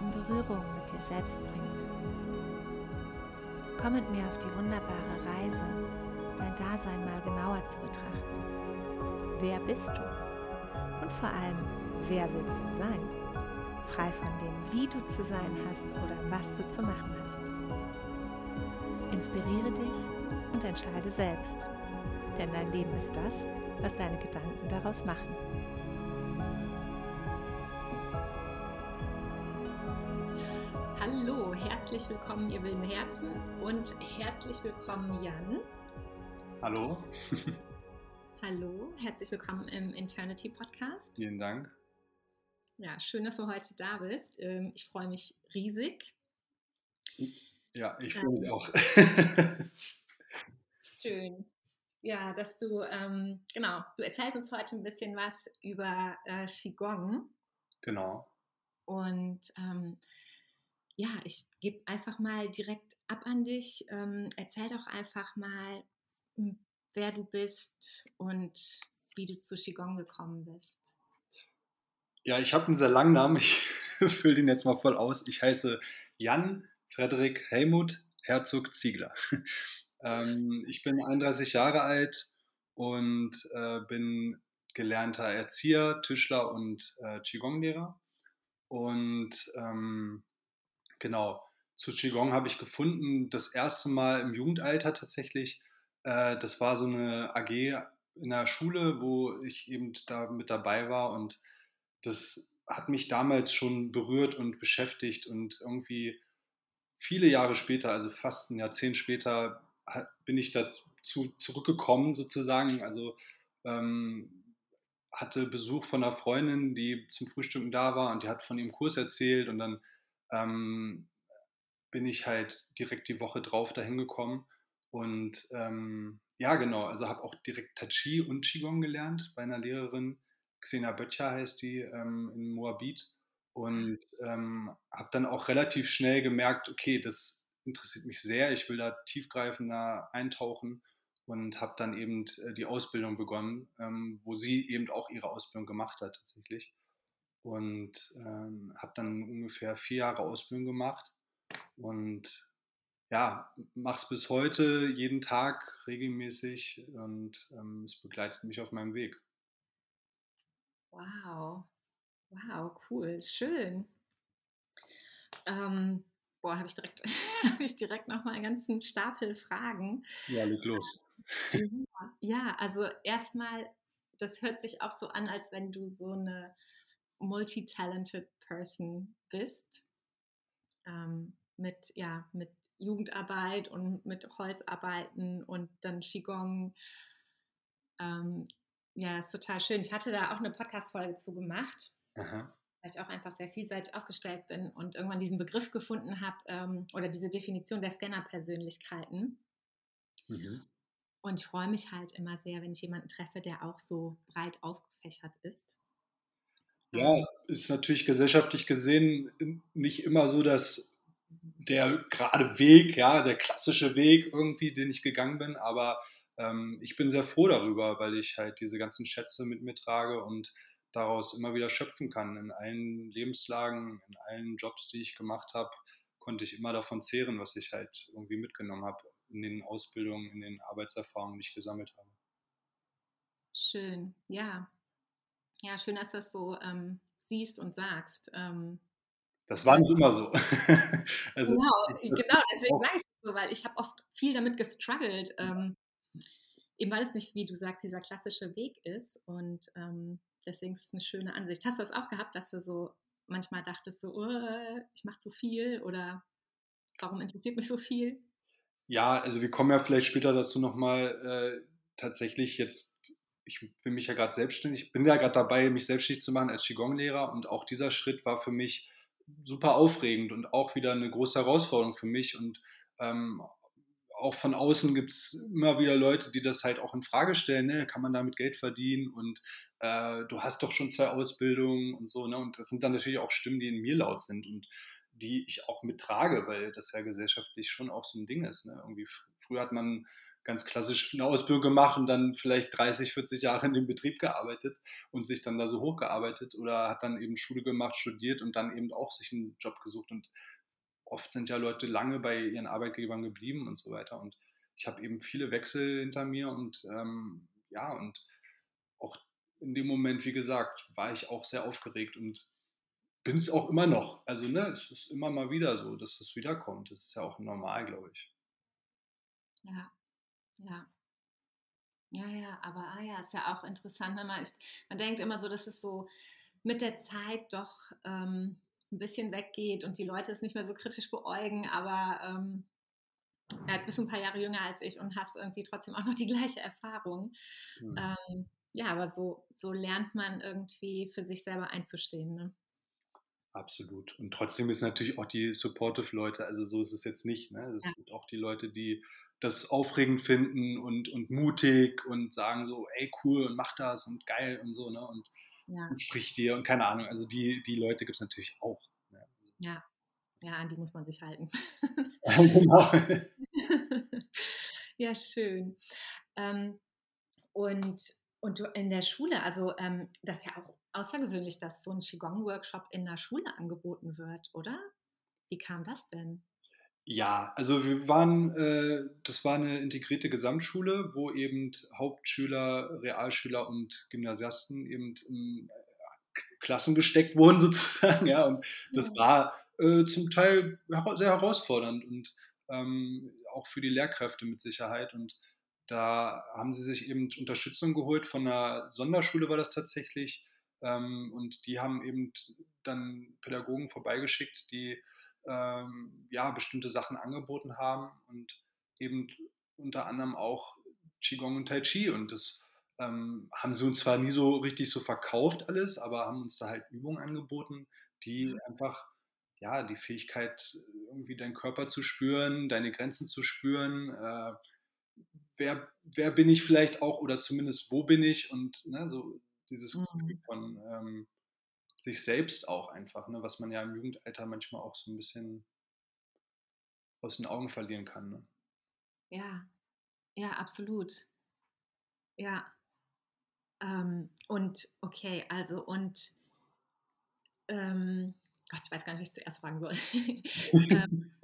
in Berührung mit dir selbst bringt. Komm mit mir auf die wunderbare Reise, dein Dasein mal genauer zu betrachten. Wer bist du? Und vor allem, wer willst du sein? Frei von dem, wie du zu sein hast oder was du zu machen hast. Inspiriere dich und entscheide selbst. Denn dein Leben ist das, was deine Gedanken daraus machen. Herzlich willkommen, ihr wilden Herzen und herzlich willkommen, Jan. Hallo. Hallo, herzlich willkommen im Eternity Podcast. Vielen Dank. Ja, schön, dass du heute da bist. Ähm, ich freue mich riesig. Ja, ich freue mich ähm, auch. schön. Ja, dass du, ähm, genau, du erzählst uns heute ein bisschen was über äh, Qigong. Genau. Und ähm, ja, ich gebe einfach mal direkt ab an dich. Ähm, erzähl doch einfach mal, hm, wer du bist und wie du zu Qigong gekommen bist. Ja, ich habe einen sehr langen Namen. Ich fülle den jetzt mal voll aus. Ich heiße Jan Frederik Helmut Herzog Ziegler. Ähm, ich bin 31 Jahre alt und äh, bin gelernter Erzieher, Tischler und äh, Qigong-Lehrer. Und ähm, genau, zu Qigong habe ich gefunden, das erste Mal im Jugendalter tatsächlich. Äh, das war so eine AG in der Schule, wo ich eben da mit dabei war und das hat mich damals schon berührt und beschäftigt und irgendwie viele Jahre später, also fast ein Jahrzehnt später, bin ich dazu zurückgekommen sozusagen. Also ähm, hatte Besuch von einer Freundin, die zum Frühstücken da war und die hat von ihrem Kurs erzählt und dann ähm, bin ich halt direkt die Woche drauf dahin gekommen und ähm, ja genau, also habe auch direkt Tai Chi und Qigong gelernt bei einer Lehrerin, Xena Böttcher heißt die, ähm, in Moabit und ähm, habe dann auch relativ schnell gemerkt, okay, das interessiert mich sehr. Ich will da tiefgreifender eintauchen und habe dann eben äh, die Ausbildung begonnen, ähm, wo sie eben auch ihre Ausbildung gemacht hat tatsächlich. Und ähm, habe dann ungefähr vier Jahre Ausbildung gemacht und ja, mache es bis heute jeden Tag regelmäßig und ähm, es begleitet mich auf meinem Weg. Wow, wow, cool, schön. Ähm, boah, habe ich direkt, habe ich direkt nochmal einen ganzen Stapel Fragen. Ja, leg los. Ähm, ja, also erstmal, das hört sich auch so an, als wenn du so eine multi-talented Person bist. Ähm, mit, ja, mit Jugendarbeit und mit Holzarbeiten und dann Qigong. Ähm, ja, ist total schön. Ich hatte da auch eine Podcast-Folge zu gemacht. Aha weil ich auch einfach sehr vielseitig aufgestellt bin und irgendwann diesen Begriff gefunden habe ähm, oder diese Definition der Scanner-Persönlichkeiten. Mhm. Und ich freue mich halt immer sehr, wenn ich jemanden treffe, der auch so breit aufgefächert ist. Ja, ähm. ist natürlich gesellschaftlich gesehen nicht immer so, dass der gerade Weg, ja, der klassische Weg irgendwie, den ich gegangen bin, aber ähm, ich bin sehr froh darüber, weil ich halt diese ganzen Schätze mit mir trage und daraus immer wieder schöpfen kann. In allen Lebenslagen, in allen Jobs, die ich gemacht habe, konnte ich immer davon zehren, was ich halt irgendwie mitgenommen habe in den Ausbildungen, in den Arbeitserfahrungen, die ich gesammelt habe. Schön, ja. Ja, schön, dass du das so ähm, siehst und sagst. Ähm, das war nicht immer so. also, genau, genau, deswegen sage ich es so, weil ich habe oft viel damit gestruggelt, ähm, eben weil es nicht, wie du sagst, dieser klassische Weg ist. Und ähm, deswegen ist es eine schöne Ansicht. Hast du das auch gehabt, dass du so manchmal dachtest, so, oh, ich mache zu viel oder warum interessiert mich so viel? Ja, also wir kommen ja vielleicht später dazu nochmal äh, tatsächlich jetzt, ich will mich ja gerade selbstständig, bin ja gerade dabei, mich selbstständig zu machen als Qigong-Lehrer und auch dieser Schritt war für mich super aufregend und auch wieder eine große Herausforderung für mich und ähm, auch von außen gibt es immer wieder Leute, die das halt auch in Frage stellen, ne? kann man damit Geld verdienen und äh, du hast doch schon zwei Ausbildungen und so, ne? Und das sind dann natürlich auch Stimmen, die in mir laut sind. Und die ich auch mittrage, weil das ja gesellschaftlich schon auch so ein Ding ist. Ne? Irgendwie früher hat man ganz klassisch eine Ausbildung gemacht und dann vielleicht 30, 40 Jahre in dem Betrieb gearbeitet und sich dann da so hochgearbeitet oder hat dann eben Schule gemacht, studiert und dann eben auch sich einen Job gesucht. Und oft sind ja Leute lange bei ihren Arbeitgebern geblieben und so weiter. Und ich habe eben viele Wechsel hinter mir und ähm, ja, und auch in dem Moment, wie gesagt, war ich auch sehr aufgeregt und bin es auch immer noch. Also, ne, es ist immer mal wieder so, dass es wiederkommt. Das ist ja auch normal, glaube ich. Ja, ja. Ja, ja, aber ah ja, ist ja auch interessant. Man, man denkt immer so, dass es so mit der Zeit doch ähm, ein bisschen weggeht und die Leute es nicht mehr so kritisch beäugen, aber ähm, ja, jetzt bist du ein paar Jahre jünger als ich und hast irgendwie trotzdem auch noch die gleiche Erfahrung. Mhm. Ähm, ja, aber so, so lernt man irgendwie für sich selber einzustehen. Ne? Absolut. Und trotzdem ist natürlich auch die supportive Leute, also so ist es jetzt nicht. Ne? Es ja. gibt auch die Leute, die das aufregend finden und, und mutig und sagen so, ey, cool und mach das und geil und so, ne? Und, ja. und sprich dir und keine Ahnung. Also die, die Leute gibt es natürlich auch. Ne? Ja. ja, an die muss man sich halten. genau. ja, schön. Ähm, und, und in der Schule, also ähm, das ist ja auch außergewöhnlich, dass so ein Qigong-Workshop in der Schule angeboten wird, oder? Wie kam das denn? Ja, also wir waren, äh, das war eine integrierte Gesamtschule, wo eben Hauptschüler, Realschüler und Gymnasiasten eben in äh, Klassen gesteckt wurden sozusagen, ja, und das war äh, zum Teil sehr herausfordernd und ähm, auch für die Lehrkräfte mit Sicherheit. Und da haben sie sich eben Unterstützung geholt. Von einer Sonderschule war das tatsächlich ähm, und die haben eben dann Pädagogen vorbeigeschickt, die ähm, ja, bestimmte Sachen angeboten haben und eben unter anderem auch Qigong und Tai Chi. Und das ähm, haben sie uns zwar nie so richtig so verkauft alles, aber haben uns da halt Übungen angeboten, die einfach ja, die Fähigkeit, irgendwie deinen Körper zu spüren, deine Grenzen zu spüren, äh, wer, wer bin ich vielleicht auch oder zumindest wo bin ich und ne, so dieses mhm. Gefühl von ähm, sich selbst auch einfach, ne, was man ja im Jugendalter manchmal auch so ein bisschen aus den Augen verlieren kann. Ne? Ja, ja, absolut. Ja. Ähm, und okay, also und ähm, Gott, ich weiß gar nicht, was ich zuerst fragen soll. ähm,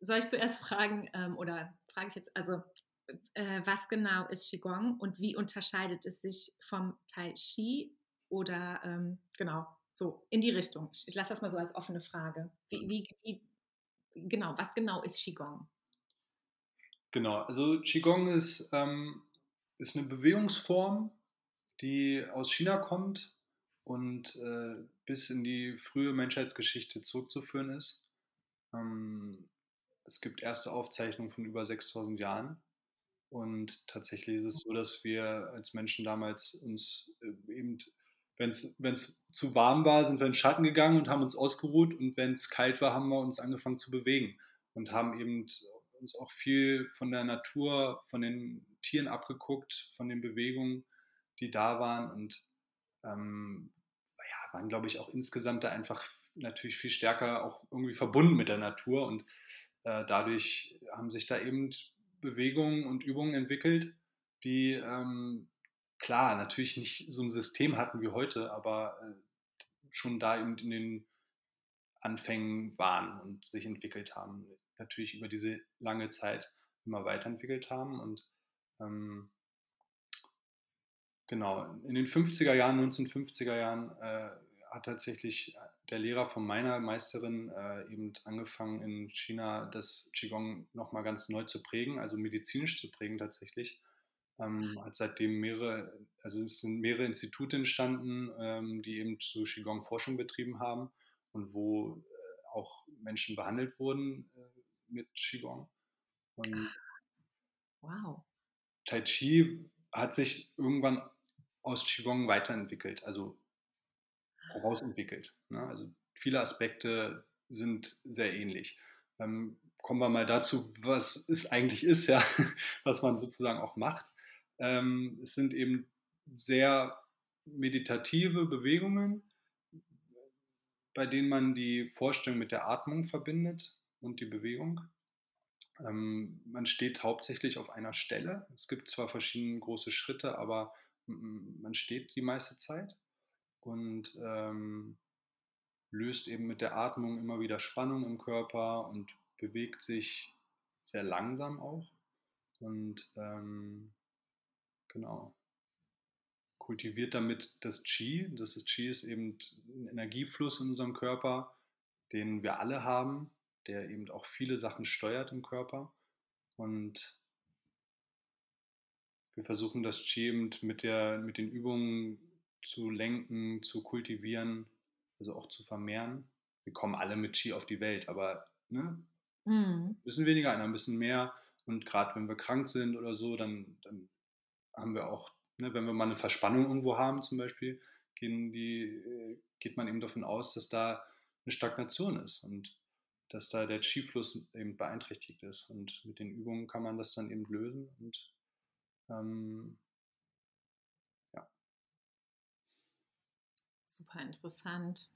soll ich zuerst fragen ähm, oder frage ich jetzt, also äh, was genau ist Qigong und wie unterscheidet es sich vom Tai Chi oder ähm, genau, so, in die Richtung. Ich, ich lasse das mal so als offene Frage. Wie, wie, wie, genau, was genau ist Qigong? Genau, also Qigong ist, ähm, ist eine Bewegungsform, die aus China kommt und äh, bis in die frühe Menschheitsgeschichte zurückzuführen ist. Ähm, es gibt erste Aufzeichnungen von über 6000 Jahren. Und tatsächlich ist es so, dass wir als Menschen damals uns äh, eben wenn es zu warm war, sind wir in den Schatten gegangen und haben uns ausgeruht. Und wenn es kalt war, haben wir uns angefangen zu bewegen und haben eben uns auch viel von der Natur, von den Tieren abgeguckt, von den Bewegungen, die da waren. Und ähm, ja, waren, glaube ich, auch insgesamt da einfach natürlich viel stärker auch irgendwie verbunden mit der Natur. Und äh, dadurch haben sich da eben Bewegungen und Übungen entwickelt, die ähm, klar, natürlich nicht so ein System hatten wie heute, aber äh, schon da eben in den Anfängen waren und sich entwickelt haben. Natürlich über diese lange Zeit immer weiterentwickelt haben und ähm, genau, in den 50er Jahren, 1950er Jahren äh, hat tatsächlich der Lehrer von meiner Meisterin äh, eben angefangen in China das Qigong nochmal ganz neu zu prägen, also medizinisch zu prägen tatsächlich ähm, hat seitdem mehrere, also es sind mehrere Institute entstanden, ähm, die eben zu Qigong Forschung betrieben haben und wo äh, auch Menschen behandelt wurden äh, mit Qigong. Und wow. Tai Chi hat sich irgendwann aus Qigong weiterentwickelt, also herausentwickelt. Ne? Also viele Aspekte sind sehr ähnlich. Ähm, kommen wir mal dazu, was es eigentlich ist, ja, was man sozusagen auch macht. Ähm, es sind eben sehr meditative Bewegungen, bei denen man die Vorstellung mit der Atmung verbindet und die Bewegung. Ähm, man steht hauptsächlich auf einer Stelle. Es gibt zwar verschiedene große Schritte, aber man steht die meiste Zeit und ähm, löst eben mit der Atmung immer wieder Spannung im Körper und bewegt sich sehr langsam auch. Und ähm, genau, kultiviert damit das Qi. Das ist, Qi ist eben ein Energiefluss in unserem Körper, den wir alle haben, der eben auch viele Sachen steuert im Körper. Und wir versuchen das Qi eben mit, der, mit den Übungen zu lenken, zu kultivieren, also auch zu vermehren. Wir kommen alle mit Qi auf die Welt, aber ne, mhm. ein bisschen weniger, ein bisschen mehr. Und gerade wenn wir krank sind oder so, dann, dann haben wir auch, ne, wenn wir mal eine Verspannung irgendwo haben zum Beispiel, gehen die, äh, geht man eben davon aus, dass da eine Stagnation ist und dass da der Qi-Fluss eben beeinträchtigt ist. Und mit den Übungen kann man das dann eben lösen und ähm, ja. Super interessant.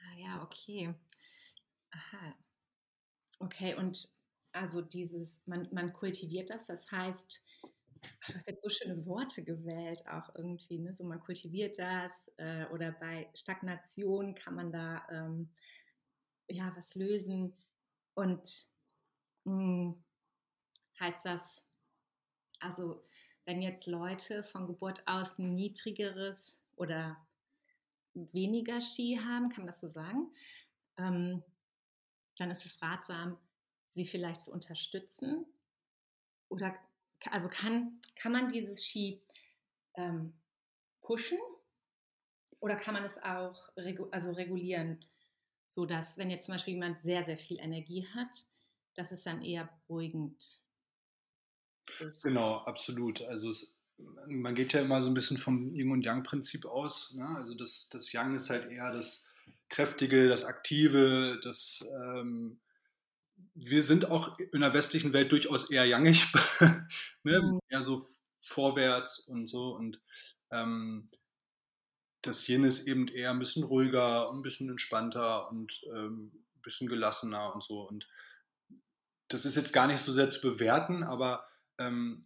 Ah ja, okay. Aha. Okay, und also dieses, man, man kultiviert das, das heißt, du hast jetzt so schöne Worte gewählt, auch irgendwie, ne? so man kultiviert das äh, oder bei Stagnation kann man da ähm, ja was lösen und mh, hm, heißt das, also wenn jetzt Leute von Geburt aus ein niedrigeres oder weniger Ski haben, kann man das so sagen, ähm, dann ist es ratsam, sie vielleicht zu unterstützen? Oder also kann, kann man dieses Ski ähm, pushen oder kann man es auch regu also regulieren, sodass, wenn jetzt zum Beispiel jemand sehr, sehr viel Energie hat, dass es dann eher beruhigend ist? Genau, absolut. Also es, man geht ja immer so ein bisschen vom Yin- und Yang-Prinzip aus. Ne? Also das, das Yang ist halt eher das Kräftige, das Aktive, das ähm, wir sind auch in der westlichen Welt durchaus eher yangig, ne? mhm. eher so vorwärts und so. Und ähm, das Yin ist eben eher ein bisschen ruhiger, ein bisschen entspannter und ähm, ein bisschen gelassener und so. Und das ist jetzt gar nicht so sehr zu bewerten, aber ähm,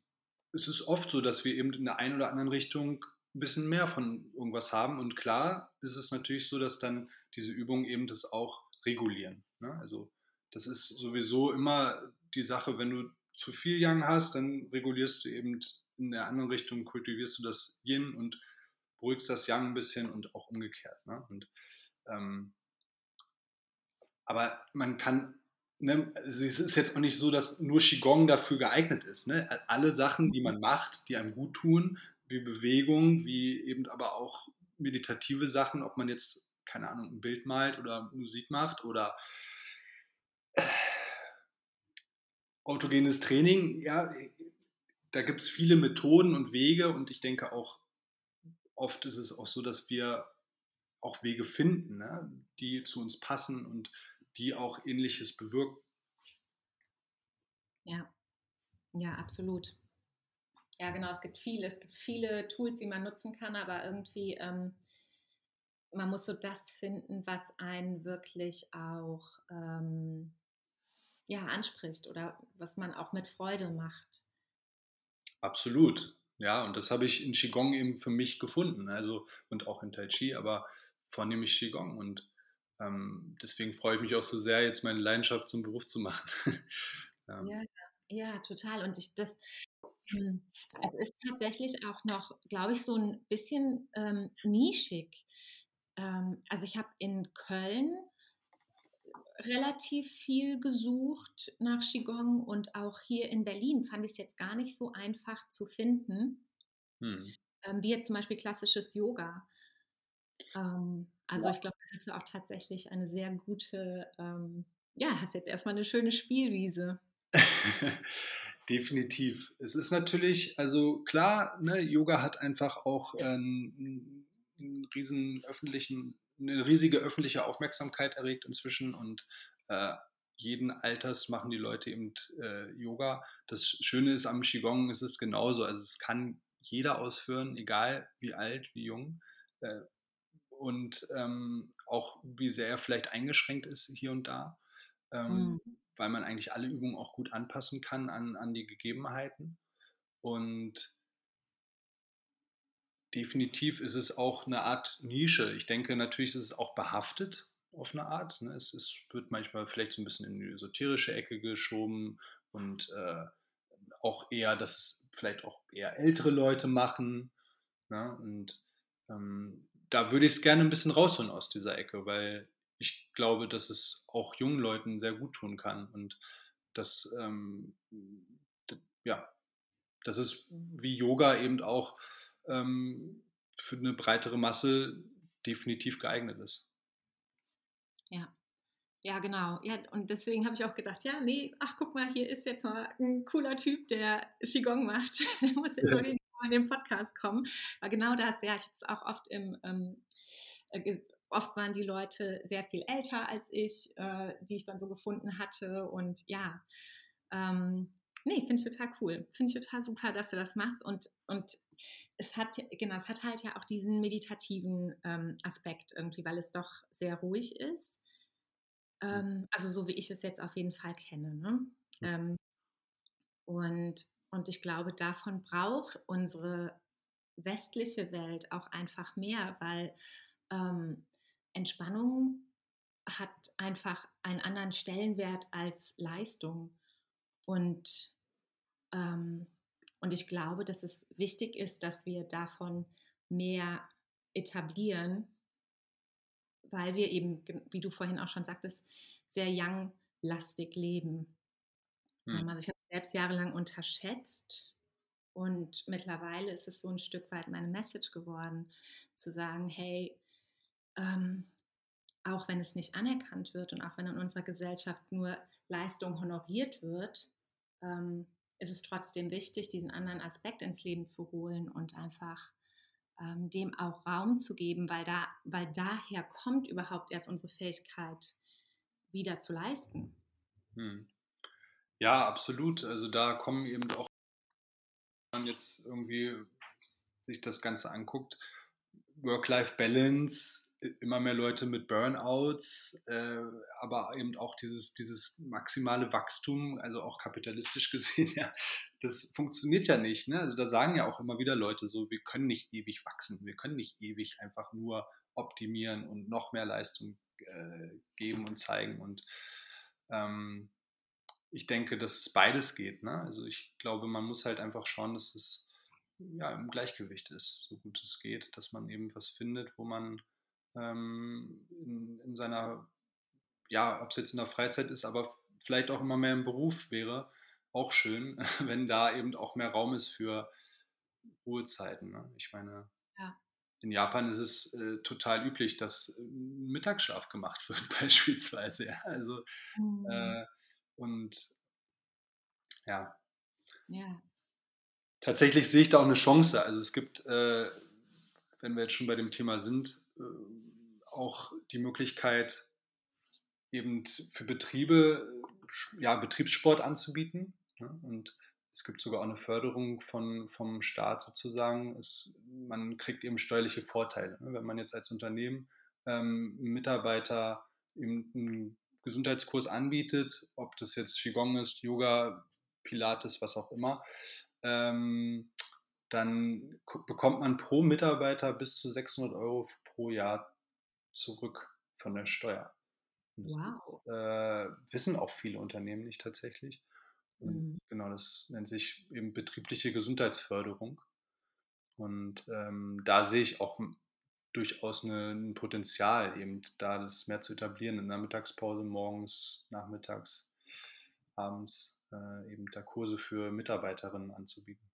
es ist oft so, dass wir eben in der einen oder anderen Richtung ein bisschen mehr von irgendwas haben. Und klar ist es natürlich so, dass dann diese Übungen eben das auch regulieren. Ne? Also das ist sowieso immer die Sache, wenn du zu viel Yang hast, dann regulierst du eben in der anderen Richtung, kultivierst du das Yin und beruhigst das Yang ein bisschen und auch umgekehrt. Ne? Und, ähm, aber man kann, ne, es ist jetzt auch nicht so, dass nur Qigong dafür geeignet ist. Ne? Alle Sachen, die man macht, die einem gut tun, wie Bewegung, wie eben aber auch meditative Sachen, ob man jetzt, keine Ahnung, ein Bild malt oder Musik macht oder autogenes Training, ja, da gibt es viele Methoden und Wege und ich denke auch, oft ist es auch so, dass wir auch Wege finden, ne, die zu uns passen und die auch ähnliches bewirken. Ja, ja, absolut. Ja, genau, es gibt viele, es gibt viele Tools, die man nutzen kann, aber irgendwie, ähm, man muss so das finden, was einen wirklich auch ähm, ja, anspricht oder was man auch mit Freude macht. Absolut. Ja, und das habe ich in Qigong eben für mich gefunden, also und auch in Tai Chi, aber vornehmlich Qigong. Und ähm, deswegen freue ich mich auch so sehr, jetzt meine Leidenschaft zum Beruf zu machen. ähm. ja, ja, total. Und ich das, hm, es ist tatsächlich auch noch, glaube ich, so ein bisschen ähm, nischig. Ähm, also ich habe in Köln relativ viel gesucht nach Qigong und auch hier in Berlin fand ich es jetzt gar nicht so einfach zu finden, hm. ähm, wie jetzt zum Beispiel klassisches Yoga. Ähm, also ja. ich glaube, das ist auch tatsächlich eine sehr gute, ähm, ja, hast jetzt erstmal eine schöne Spielwiese. Definitiv. Es ist natürlich, also klar, ne, Yoga hat einfach auch einen, einen riesen öffentlichen eine riesige öffentliche Aufmerksamkeit erregt inzwischen und äh, jeden Alters machen die Leute eben äh, Yoga. Das Schöne ist am Qigong, es ist genauso. Also es kann jeder ausführen, egal wie alt, wie jung. Äh, und ähm, auch wie sehr er vielleicht eingeschränkt ist hier und da, ähm, mhm. weil man eigentlich alle Übungen auch gut anpassen kann an, an die Gegebenheiten. Und definitiv ist es auch eine Art Nische. Ich denke, natürlich ist es auch behaftet auf eine Art. Ne? Es, es, wird manchmal vielleicht so ein bisschen in die esoterische Ecke geschoben und äh, auch eher, dass es vielleicht auch eher ältere Leute machen. Ne? Und ähm, da würde ich es gerne ein bisschen rausholen aus dieser Ecke, weil ich glaube, dass es auch jungen Leuten sehr gut tun kann und dass, ähm, ja, das ist wie Yoga eben auch ähm, für eine breitere Masse definitiv geeignet ist. Ja. Ja, genau. Ja, und deswegen habe ich auch gedacht, ja, nee, ach guck mal, hier ist jetzt mal ein cooler Typ, der Qigong macht. der muss jetzt mal in den Podcast kommen. Weil genau das, ja, ich habe es auch oft im, ähm, äh, oft waren die Leute sehr viel älter als ich, äh, die ich dann so gefunden hatte. Und ja, ähm, nee, finde ich total cool. Finde ich total super, dass du das machst. Und, und es hat, genau, es hat halt ja auch diesen meditativen ähm, Aspekt irgendwie, weil es doch sehr ruhig ist. Hm. Ähm, also so wie ich es jetzt auf jeden Fall kenne. Ne? Ähm, und, und ich glaube, davon braucht unsere westliche Welt auch einfach mehr, weil ähm, Entspannung hat einfach einen anderen Stellenwert als Leistung. Und ähm, und ich glaube, dass es wichtig ist, dass wir davon mehr etablieren, weil wir eben, wie du vorhin auch schon sagtest, sehr young-lastig leben. Hm. Also ich habe selbst jahrelang unterschätzt und mittlerweile ist es so ein Stück weit meine Message geworden, zu sagen, hey, ähm, auch wenn es nicht anerkannt wird und auch wenn in unserer Gesellschaft nur Leistung honoriert wird, ähm, ist es trotzdem wichtig, diesen anderen Aspekt ins Leben zu holen und einfach ähm, dem auch Raum zu geben, weil, da, weil daher kommt überhaupt erst unsere Fähigkeit, wieder zu leisten. Hm. Ja, absolut. Also da kommen eben auch, wenn man jetzt irgendwie sich das Ganze anguckt, Work-Life-Balance, immer mehr Leute mit Burnouts, äh, aber eben auch dieses, dieses maximale Wachstum, also auch kapitalistisch gesehen, ja, das funktioniert ja nicht. Ne? Also da sagen ja auch immer wieder Leute so, wir können nicht ewig wachsen, wir können nicht ewig einfach nur optimieren und noch mehr Leistung äh, geben und zeigen. Und ähm, ich denke, dass es beides geht. Ne? Also ich glaube, man muss halt einfach schauen, dass es ja, im Gleichgewicht ist, so gut es geht, dass man eben was findet, wo man ähm, in, in, seiner, ja, ob es jetzt in der Freizeit ist, aber vielleicht auch immer mehr im Beruf wäre, auch schön, wenn da eben auch mehr Raum ist für Ruhezeiten. Ne? Ich meine, ja. in Japan ist es äh, total üblich, dass äh, Mittagsschlaf gemacht wird, beispielsweise. Ja? Also, mhm. äh, und ja. ja. Tatsächlich sehe ich da auch eine Chance. Also es gibt, äh, wenn wir jetzt schon bei dem Thema sind, äh, auch die Möglichkeit, eben für Betriebe ja, Betriebssport anzubieten. Ne? Und es gibt sogar auch eine Förderung von, vom Staat sozusagen. Es, man kriegt eben steuerliche Vorteile. Ne? Wenn man jetzt als Unternehmen ähm, Mitarbeiter eben einen Gesundheitskurs anbietet, ob das jetzt Qigong ist, Yoga, Pilates, was auch immer, ähm, dann bekommt man pro Mitarbeiter bis zu 600 Euro pro Jahr zurück von der Steuer. wow. äh, wissen auch viele Unternehmen nicht tatsächlich. Mhm. Genau, das nennt sich eben betriebliche Gesundheitsförderung. Und ähm, da sehe ich auch durchaus eine, ein Potenzial, eben da das mehr zu etablieren, in der Mittagspause, morgens, nachmittags, abends, äh, eben da Kurse für Mitarbeiterinnen anzubieten.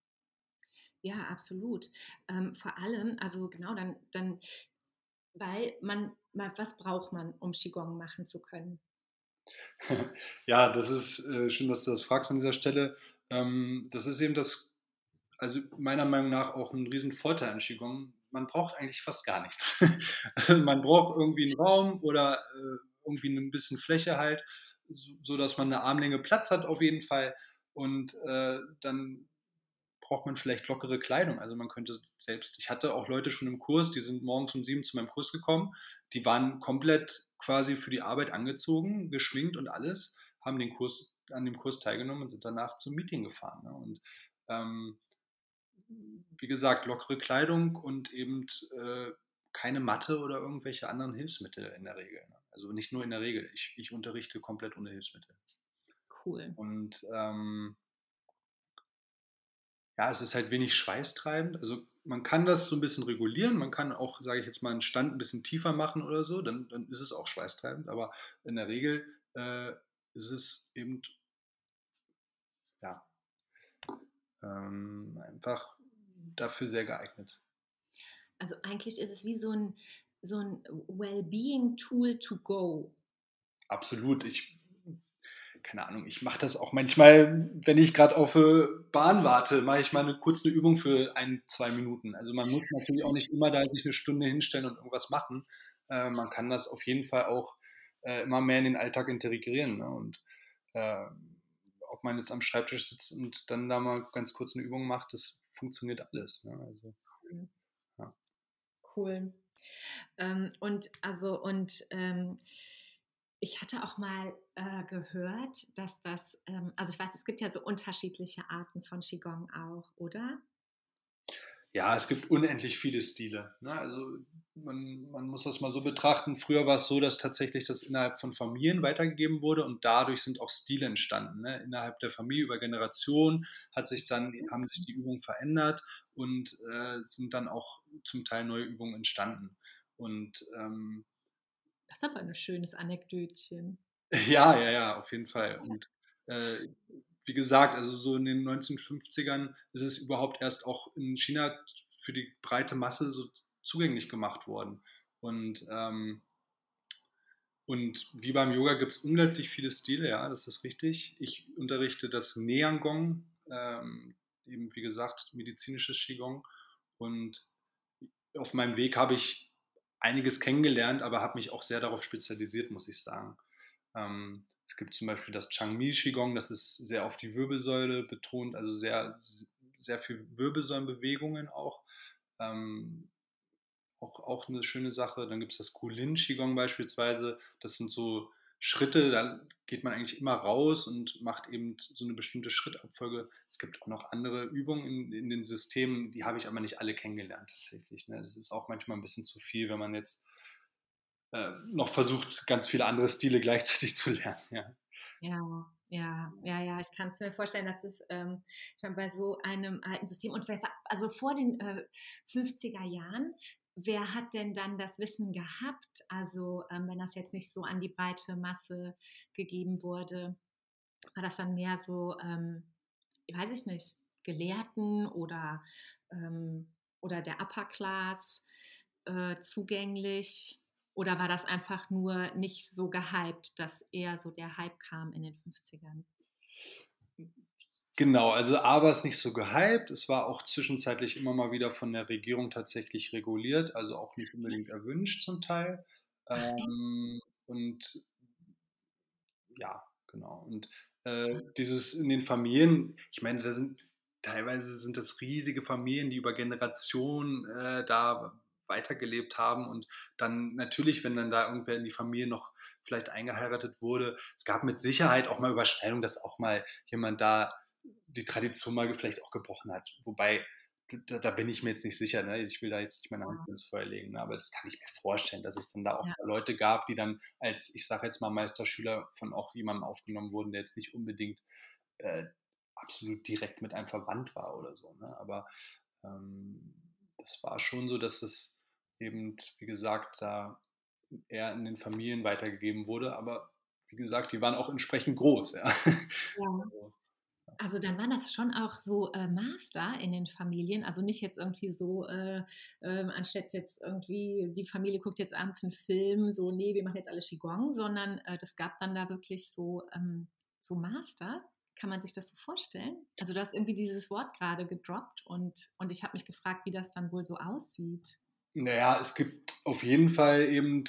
Ja, absolut. Ähm, vor allem, also genau, dann, dann weil man, was braucht man, um Qigong machen zu können? ja, das ist äh, schön, dass du das fragst an dieser Stelle. Ähm, das ist eben das, also meiner Meinung nach auch ein riesen Vorteil an Qigong. Man braucht eigentlich fast gar nichts. man braucht irgendwie einen Raum oder äh, irgendwie ein bisschen Fläche halt, so, dass man eine Armlänge Platz hat auf jeden Fall. Und äh, dann braucht man vielleicht lockere Kleidung. Also man könnte selbst, ich hatte auch Leute schon im Kurs, die sind morgens um sieben zu meinem Kurs gekommen, die waren komplett quasi für die Arbeit angezogen, geschminkt und alles, haben den Kurs, an dem Kurs teilgenommen und sind danach zum Meeting gefahren. Ne? Und ähm, wie gesagt, lockere Kleidung und eben äh, keine Matte oder irgendwelche anderen Hilfsmittel in der Regel. Ne? Also nicht nur in der Regel. Ich, ich unterrichte komplett ohne Hilfsmittel. Cool. Und ähm, ja, es ist halt wenig schweißtreibend. Also man kann das so ein bisschen regulieren. Man kann auch, sage ich jetzt mal, einen Stand ein bisschen tiefer machen oder so. Dann, dann ist es auch schweißtreibend. Aber in der Regel äh, ist es eben ja, ähm, einfach dafür sehr geeignet. Also eigentlich ist es wie so ein, so ein Wellbeing-Tool to go. Absolut. Ich keine Ahnung, ich mache das auch manchmal, wenn ich gerade auf eine Bahn warte, mache ich mal eine kurze Übung für ein, zwei Minuten. Also man muss natürlich auch nicht immer da sich eine Stunde hinstellen und irgendwas machen. Äh, man kann das auf jeden Fall auch äh, immer mehr in den Alltag integrieren. Ne? Und äh, ob man jetzt am Schreibtisch sitzt und dann da mal ganz kurz eine Übung macht, das funktioniert alles. Ne? Also, ja. Cool. Ähm, und also und ähm, ich hatte auch mal äh, gehört, dass das, ähm, also ich weiß, es gibt ja so unterschiedliche Arten von Qigong auch, oder? Ja, es gibt unendlich viele Stile. Ne? Also man, man, muss das mal so betrachten. Früher war es so, dass tatsächlich das innerhalb von Familien weitergegeben wurde und dadurch sind auch Stile entstanden. Ne? Innerhalb der Familie über Generationen hat sich dann, haben sich die Übungen verändert und äh, sind dann auch zum Teil neue Übungen entstanden. Und ähm, das ist aber ein schönes Anekdötchen. Ja, ja, ja, auf jeden Fall. Und äh, wie gesagt, also so in den 1950ern ist es überhaupt erst auch in China für die breite Masse so zugänglich gemacht worden. Und, ähm, und wie beim Yoga gibt es unglaublich viele Stile, ja, das ist richtig. Ich unterrichte das Neangong, ähm, eben wie gesagt, medizinisches Qigong. Und auf meinem Weg habe ich einiges kennengelernt, aber habe mich auch sehr darauf spezialisiert, muss ich sagen. Ähm, es gibt zum Beispiel das Changmi Qigong, das ist sehr auf die Wirbelsäule betont, also sehr, sehr viel Wirbelsäulenbewegungen auch. Ähm, auch, auch eine schöne Sache. Dann gibt es das Kulin Qigong beispielsweise. Das sind so Schritte, da geht man eigentlich immer raus und macht eben so eine bestimmte Schrittabfolge. Es gibt auch noch andere Übungen in, in den Systemen, die habe ich aber nicht alle kennengelernt tatsächlich. Ne? Das ist auch manchmal ein bisschen zu viel, wenn man jetzt äh, noch versucht, ganz viele andere Stile gleichzeitig zu lernen. Ja, ja, ja, ja, ja. ich kann es mir vorstellen, dass es ähm, ich meine, bei so einem alten System und also vor den äh, 50er Jahren wer hat denn dann das Wissen gehabt? Also ähm, wenn das jetzt nicht so an die breite Masse gegeben wurde, war das dann mehr so, ähm, weiß ich nicht, Gelehrten oder, ähm, oder der Upper Class äh, zugänglich? Oder war das einfach nur nicht so gehypt, dass eher so der Hype kam in den 50ern? Genau, also A war es nicht so gehypt, es war auch zwischenzeitlich immer mal wieder von der Regierung tatsächlich reguliert, also auch nicht unbedingt erwünscht zum Teil. Ähm, und ja, genau. Und äh, dieses in den Familien, ich meine, da sind teilweise sind das riesige Familien, die über Generationen äh, da weitergelebt haben und dann natürlich, wenn dann da irgendwer in die Familie noch vielleicht eingeheiratet wurde, es gab mit Sicherheit auch mal Überschneidungen, dass auch mal jemand da die Tradition mal vielleicht auch gebrochen hat. Wobei, da, da, bin ich mir jetzt nicht sicher. Ne? Ich will da jetzt nicht meine Hand ins Feuer legen, ne? aber das kann ich mir vorstellen, dass es dann da auch ja. Leute gab, die dann als, ich sage jetzt mal, Meisterschüler von auch jemandem aufgenommen wurden, der jetzt nicht unbedingt äh, absolut direkt mit einem verwandt war oder so. Ne? Aber ähm, das war schon so, dass es eben, wie gesagt, da eher in den Familien weitergegeben wurde. Aber wie gesagt, die waren auch entsprechend groß. Ja. ja. Also, also dann waren das schon auch so äh, Master in den Familien, also nicht jetzt irgendwie so, äh, äh, anstatt jetzt irgendwie, die Familie guckt jetzt abends einen Film, so, nee, wir machen jetzt alle Qigong, sondern äh, das gab dann da wirklich so, ähm, so Master. Kann man sich das so vorstellen? Also du hast irgendwie dieses Wort gerade gedroppt und, und ich habe mich gefragt, wie das dann wohl so aussieht. Naja, es gibt auf jeden Fall eben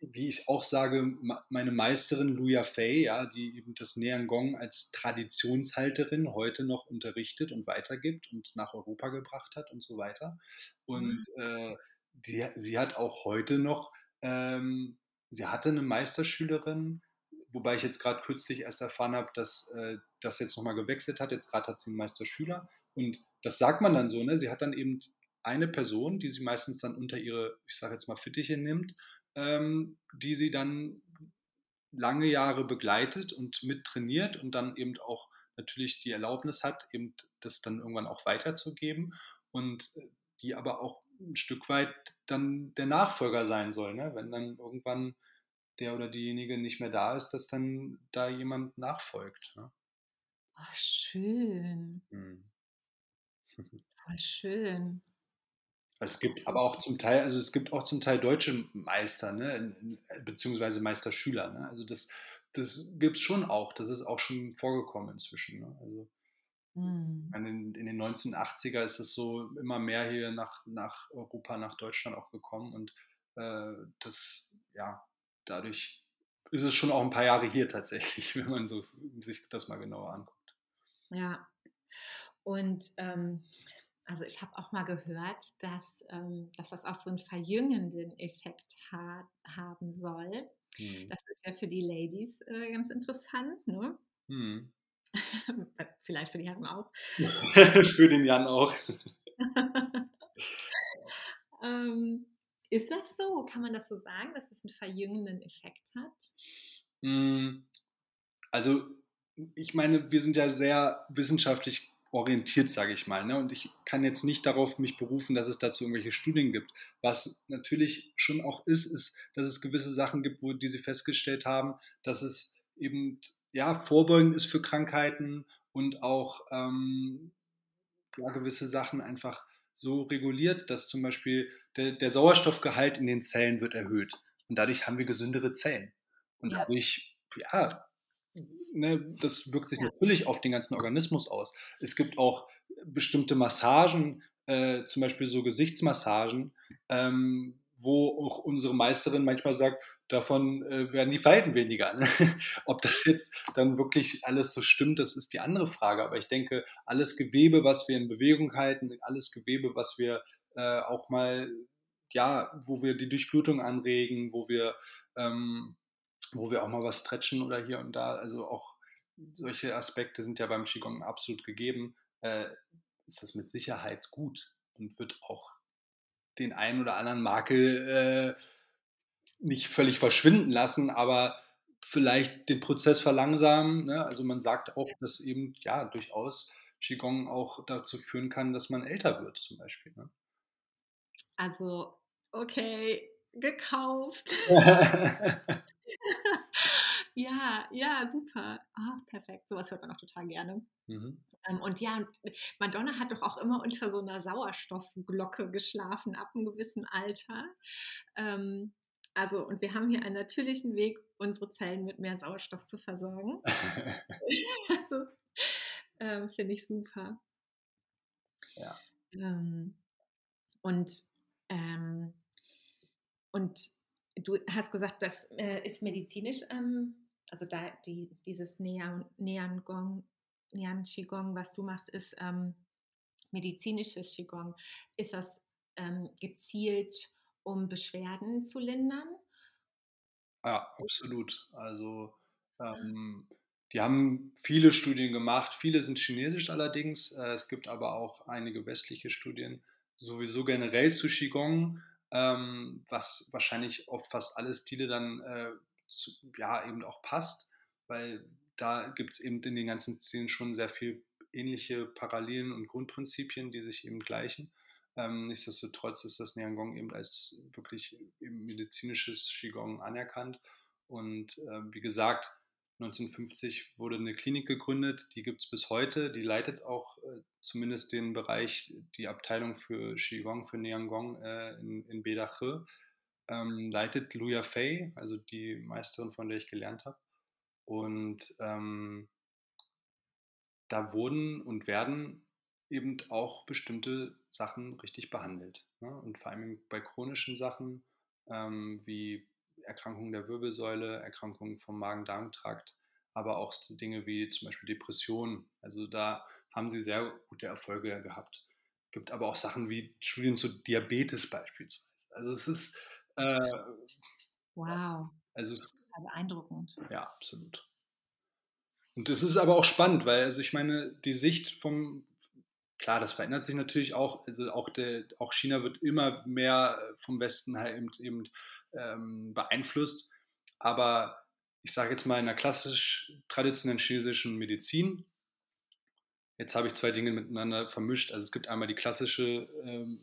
wie ich auch sage, meine Meisterin Luya Fei, ja, die eben das Nean Gong als Traditionshalterin heute noch unterrichtet und weitergibt und nach Europa gebracht hat und so weiter. Und mhm. äh, die, sie hat auch heute noch, ähm, sie hatte eine Meisterschülerin, wobei ich jetzt gerade kürzlich erst erfahren habe, dass äh, das jetzt nochmal gewechselt hat. Jetzt gerade hat sie einen Meisterschüler. Und das sagt man dann so, ne? Sie hat dann eben eine Person, die sie meistens dann unter ihre, ich sage jetzt mal, Fittiche nimmt ähm, die sie dann lange Jahre begleitet und mittrainiert und dann eben auch natürlich die Erlaubnis hat, eben das dann irgendwann auch weiterzugeben und äh, die aber auch ein Stück weit dann der Nachfolger sein soll, ne? wenn dann irgendwann der oder diejenige nicht mehr da ist, dass dann da jemand nachfolgt. Ne? Oh, schön. Hm. Voll schön. Es gibt aber auch zum Teil, also es gibt auch zum Teil deutsche Meister, ne, beziehungsweise Meisterschüler. Ne? Also das, das gibt es schon auch. Das ist auch schon vorgekommen inzwischen. Ne? Also mhm. in, in, den 1980er ist es so immer mehr hier nach, nach Europa, nach Deutschland auch gekommen und äh, das, ja, dadurch ist es schon auch ein paar Jahre hier tatsächlich, wenn man so, sich das mal genauer anguckt. Ja. Und ähm, also ich habe auch mal gehört, dass, ähm, dass das auch so einen verjüngenden Effekt ha haben soll. Hm. Das ist ja für die Ladies äh, ganz interessant, ne? Hm. Vielleicht für die Herren auch. für den Jan auch. ähm, ist das so? Kann man das so sagen, dass es einen verjüngenden Effekt hat? Hm. Also ich meine, wir sind ja sehr wissenschaftlich orientiert, sage ich mal. Ne? Und ich kann jetzt nicht darauf mich berufen, dass es dazu irgendwelche Studien gibt. Was natürlich schon auch ist, ist, dass es gewisse Sachen gibt, wo die sie festgestellt haben, dass es eben ja vorbeugend ist für Krankheiten und auch ähm, ja, gewisse Sachen einfach so reguliert, dass zum Beispiel der, der, Sauerstoffgehalt in den Zellen wird erhöht. Und dadurch haben wir gesündere Zellen. Und ja. dadurch ja, ne, das wirkt sich ja. natürlich auf den ganzen Organismus aus. Es gibt auch bestimmte Massagen, äh, zum Beispiel so Gesichtsmassagen, ähm, wo auch unsere Meisterin manchmal sagt, davon äh, werden die Falten weniger. Ne? Ob das jetzt dann wirklich alles so stimmt, das ist die andere Frage. Aber ich denke, alles Gewebe, was wir in Bewegung halten, alles Gewebe, was wir äh, auch mal, ja, wo wir die Durchblutung anregen, wo wir ähm, wo wir auch mal was stretchen oder hier und da. Also auch solche Aspekte sind ja beim Qigong absolut gegeben. Äh, ist das mit Sicherheit gut und wird auch den einen oder anderen Makel äh, nicht völlig verschwinden lassen, aber vielleicht den Prozess verlangsamen. Ne? Also man sagt auch, dass eben ja durchaus Qigong auch dazu führen kann, dass man älter wird zum Beispiel. Ne? Also okay, gekauft. ja, ja, super. Oh, perfekt. Sowas hört man auch total gerne. Mhm. Ähm, und ja, Madonna hat doch auch immer unter so einer Sauerstoffglocke geschlafen, ab einem gewissen Alter. Ähm, also, und wir haben hier einen natürlichen Weg, unsere Zellen mit mehr Sauerstoff zu versorgen. also, ähm, finde ich super. Ja. Ähm, und, ähm, und du hast gesagt, das äh, ist medizinisch, ähm, also da die, dieses Nean, Nean Gong, Nean Qigong, was du machst, ist ähm, medizinisches Qigong. Ist das ähm, gezielt, um Beschwerden zu lindern? Ja, absolut. Also ähm, die haben viele Studien gemacht. Viele sind chinesisch allerdings. Äh, es gibt aber auch einige westliche Studien, sowieso generell zu Qigong ähm, was wahrscheinlich auf fast alle Stile dann äh, zu, ja eben auch passt, weil da gibt es eben in den ganzen Stilen schon sehr viel ähnliche Parallelen und Grundprinzipien, die sich eben gleichen. Ähm, nichtsdestotrotz ist das Niangong eben als wirklich medizinisches Qigong anerkannt. Und äh, wie gesagt, 1950 wurde eine Klinik gegründet, die gibt es bis heute. Die leitet auch äh, zumindest den Bereich, die Abteilung für Qigong, für Niangong äh, in, in Bedache. Ähm, leitet Luya Fei, also die Meisterin, von der ich gelernt habe. Und ähm, da wurden und werden eben auch bestimmte Sachen richtig behandelt. Ne? Und vor allem bei chronischen Sachen ähm, wie Erkrankungen der Wirbelsäule, Erkrankungen vom Magen-Darm-Trakt, aber auch Dinge wie zum Beispiel Depressionen. Also da haben sie sehr gute Erfolge gehabt. Es gibt aber auch Sachen wie Studien zu Diabetes beispielsweise. Also es ist äh, wow. Also das ist beeindruckend. Ja, absolut. Und es ist aber auch spannend, weil also ich meine, die Sicht vom klar, das verändert sich natürlich auch. Also auch, der, auch China wird immer mehr vom Westen halt eben, eben ähm, beeinflusst. Aber ich sage jetzt mal in der klassisch traditionellen chinesischen Medizin, jetzt habe ich zwei Dinge miteinander vermischt. Also es gibt einmal die klassische ähm,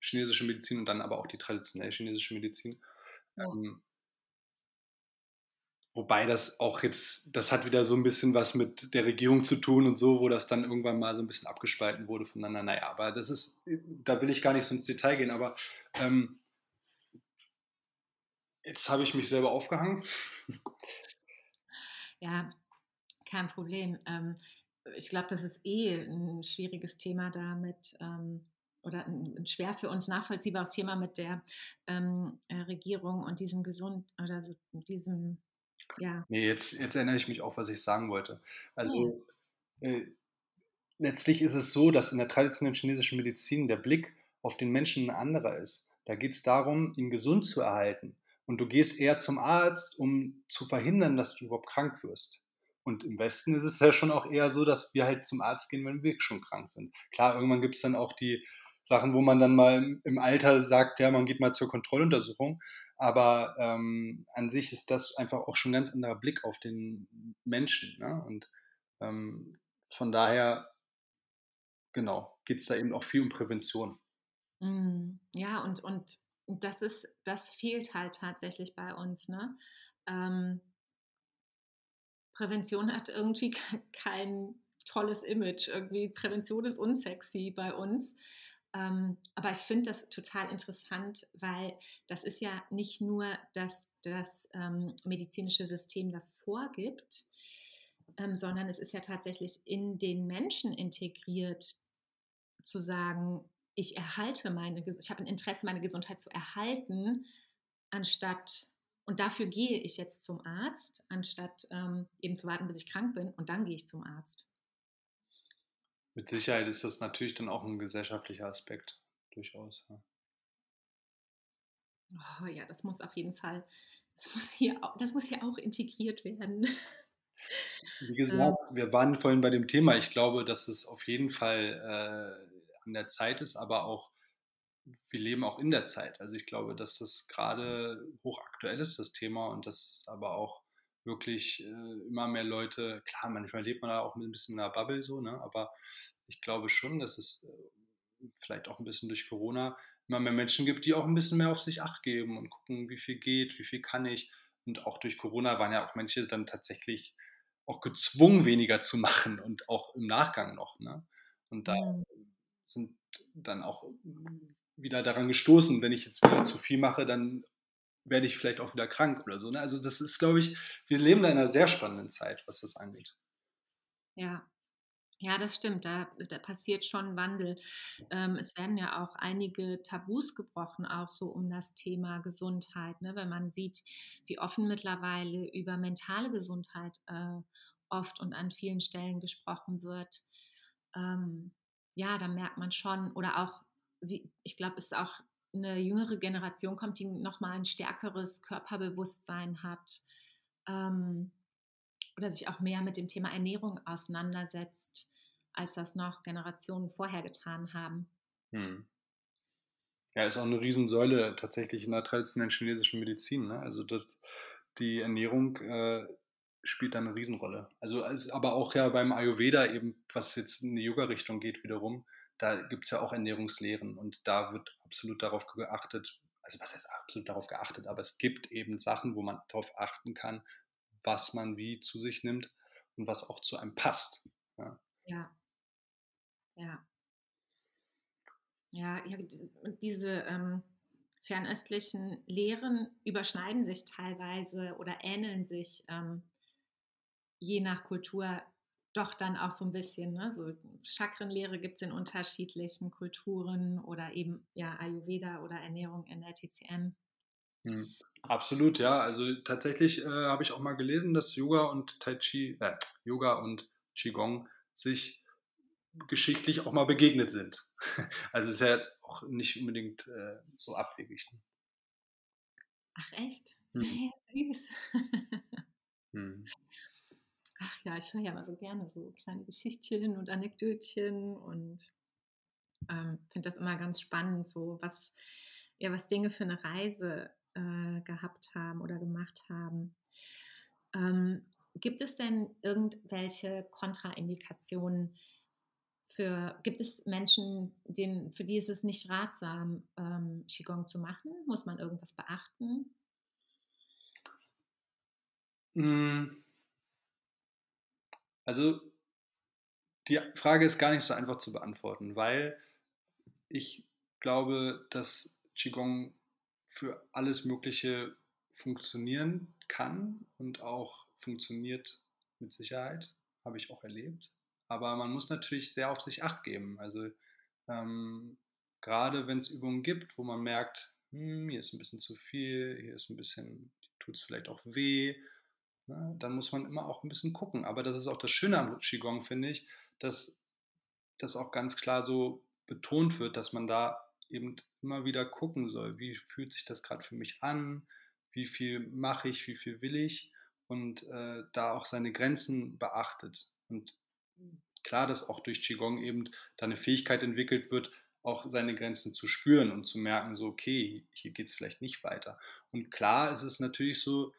chinesische Medizin und dann aber auch die traditionelle chinesische Medizin. Ja. Ähm, wobei das auch jetzt, das hat wieder so ein bisschen was mit der Regierung zu tun und so, wo das dann irgendwann mal so ein bisschen abgespalten wurde voneinander. Naja, aber das ist, da will ich gar nicht so ins Detail gehen, aber ähm, Jetzt habe ich mich selber aufgehangen. Ja, kein Problem. Ähm, ich glaube, das ist eh ein schwieriges Thema damit ähm, oder ein, schwer für uns nachvollziehbares Thema mit der ähm, äh, Regierung und diesem gesund oder so diesem ja. Nee, jetzt, jetzt erinnere ich mich auch, was ich sagen wollte. Also ja. äh, letztlich ist es so, dass in der traditionellen chinesischen Medizin der Blick auf den Menschen ein anderer ist. Da geht es darum, ihn gesund zu erhalten. Und du gehst eher zum Arzt, um zu verhindern, dass du überhaupt krank wirst. Und im Westen ist es ja schon auch eher so, dass wir halt zum Arzt gehen, wenn wir schon krank sind. Klar, irgendwann gibt es dann auch die Sachen, wo man dann mal im Alter sagt, ja, man geht mal zur Kontrolluntersuchung. Aber ähm, an sich ist das einfach auch schon ein ganz anderer Blick auf den Menschen. Ne? Und ähm, von daher, genau, geht es da eben auch viel um Prävention. Mm, ja, und, und das ist, das fehlt halt tatsächlich bei uns. Ne? Ähm, Prävention hat irgendwie kein tolles Image. Irgendwie Prävention ist unsexy bei uns. Ähm, aber ich finde das total interessant, weil das ist ja nicht nur das, das ähm, medizinische System, das vorgibt, ähm, sondern es ist ja tatsächlich in den Menschen integriert, zu sagen, ich erhalte meine, ich habe ein Interesse, meine Gesundheit zu erhalten, anstatt, und dafür gehe ich jetzt zum Arzt, anstatt ähm, eben zu warten, bis ich krank bin und dann gehe ich zum Arzt. Mit Sicherheit ist das natürlich dann auch ein gesellschaftlicher Aspekt, durchaus. Ja. Oh, ja, das muss auf jeden Fall, das muss hier, das muss hier auch integriert werden. Wie gesagt, wir waren vorhin bei dem Thema. Ich glaube, dass es auf jeden Fall äh, an der Zeit ist, aber auch, wir leben auch in der Zeit. Also ich glaube, dass das gerade hochaktuell ist, das Thema, und dass aber auch wirklich äh, immer mehr Leute, klar, manchmal lebt man da auch ein bisschen in einer Bubble so, ne? aber ich glaube schon, dass es äh, vielleicht auch ein bisschen durch Corona immer mehr Menschen gibt, die auch ein bisschen mehr auf sich acht geben und gucken, wie viel geht, wie viel kann ich. Und auch durch Corona waren ja auch manche dann tatsächlich auch gezwungen, weniger zu machen und auch im Nachgang noch. Ne? Und da mhm sind dann auch wieder daran gestoßen, wenn ich jetzt wieder zu viel mache, dann werde ich vielleicht auch wieder krank oder so. Ne? Also das ist, glaube ich, wir leben da in einer sehr spannenden Zeit, was das angeht. Ja, ja, das stimmt. Da, da passiert schon Wandel. Ähm, es werden ja auch einige Tabus gebrochen, auch so um das Thema Gesundheit. Ne? Wenn man sieht, wie offen mittlerweile über mentale Gesundheit äh, oft und an vielen Stellen gesprochen wird. Ähm, ja, da merkt man schon, oder auch, wie, ich glaube, es ist auch eine jüngere Generation kommt, die nochmal ein stärkeres Körperbewusstsein hat ähm, oder sich auch mehr mit dem Thema Ernährung auseinandersetzt, als das noch Generationen vorher getan haben. Hm. Ja, ist auch eine Riesensäule tatsächlich in der traditionellen chinesischen Medizin. Ne? Also das, die Ernährung äh, spielt da eine Riesenrolle. Also aber auch ja beim Ayurveda eben, was jetzt in die Yoga-Richtung geht wiederum, da gibt es ja auch Ernährungslehren und da wird absolut darauf geachtet, also was heißt absolut darauf geachtet, aber es gibt eben Sachen, wo man darauf achten kann, was man wie zu sich nimmt und was auch zu einem passt. Ja. Ja. Ja, ja, ja diese ähm, fernöstlichen Lehren überschneiden sich teilweise oder ähneln sich. Ähm, je nach Kultur doch dann auch so ein bisschen. Ne? So Chakrenlehre gibt es in unterschiedlichen Kulturen oder eben ja Ayurveda oder Ernährung in der TCM. Hm. Absolut, ja. Also tatsächlich äh, habe ich auch mal gelesen, dass Yoga und Tai Chi, äh, Yoga und Qigong sich geschichtlich auch mal begegnet sind. Also ist ja jetzt auch nicht unbedingt äh, so abwegig. Ach echt? Hm. Süß. hm. Ach ja, ich höre ja mal so gerne so kleine Geschichtchen und Anekdötchen und ähm, finde das immer ganz spannend, so was, ja, was Dinge für eine Reise äh, gehabt haben oder gemacht haben. Ähm, gibt es denn irgendwelche Kontraindikationen für, gibt es Menschen, denen, für die ist es nicht ratsam, ähm, Qigong zu machen? Muss man irgendwas beachten? Hm. Also die Frage ist gar nicht so einfach zu beantworten, weil ich glaube, dass Qigong für alles Mögliche funktionieren kann und auch funktioniert mit Sicherheit, habe ich auch erlebt. Aber man muss natürlich sehr auf sich acht geben. Also ähm, gerade wenn es Übungen gibt, wo man merkt, hm, hier ist ein bisschen zu viel, hier ist ein bisschen, tut es vielleicht auch weh, ne, dann muss man immer auch ein bisschen gucken. Aber das ist auch das Schöne am Qigong, finde ich, dass das auch ganz klar so betont wird, dass man da eben immer wieder gucken soll, wie fühlt sich das gerade für mich an, wie viel mache ich, wie viel will ich und äh, da auch seine Grenzen beachtet. Und klar, dass auch durch Qigong eben da eine Fähigkeit entwickelt wird, auch seine Grenzen zu spüren und zu merken, so, okay, hier geht es vielleicht nicht weiter. Und klar ist es natürlich so,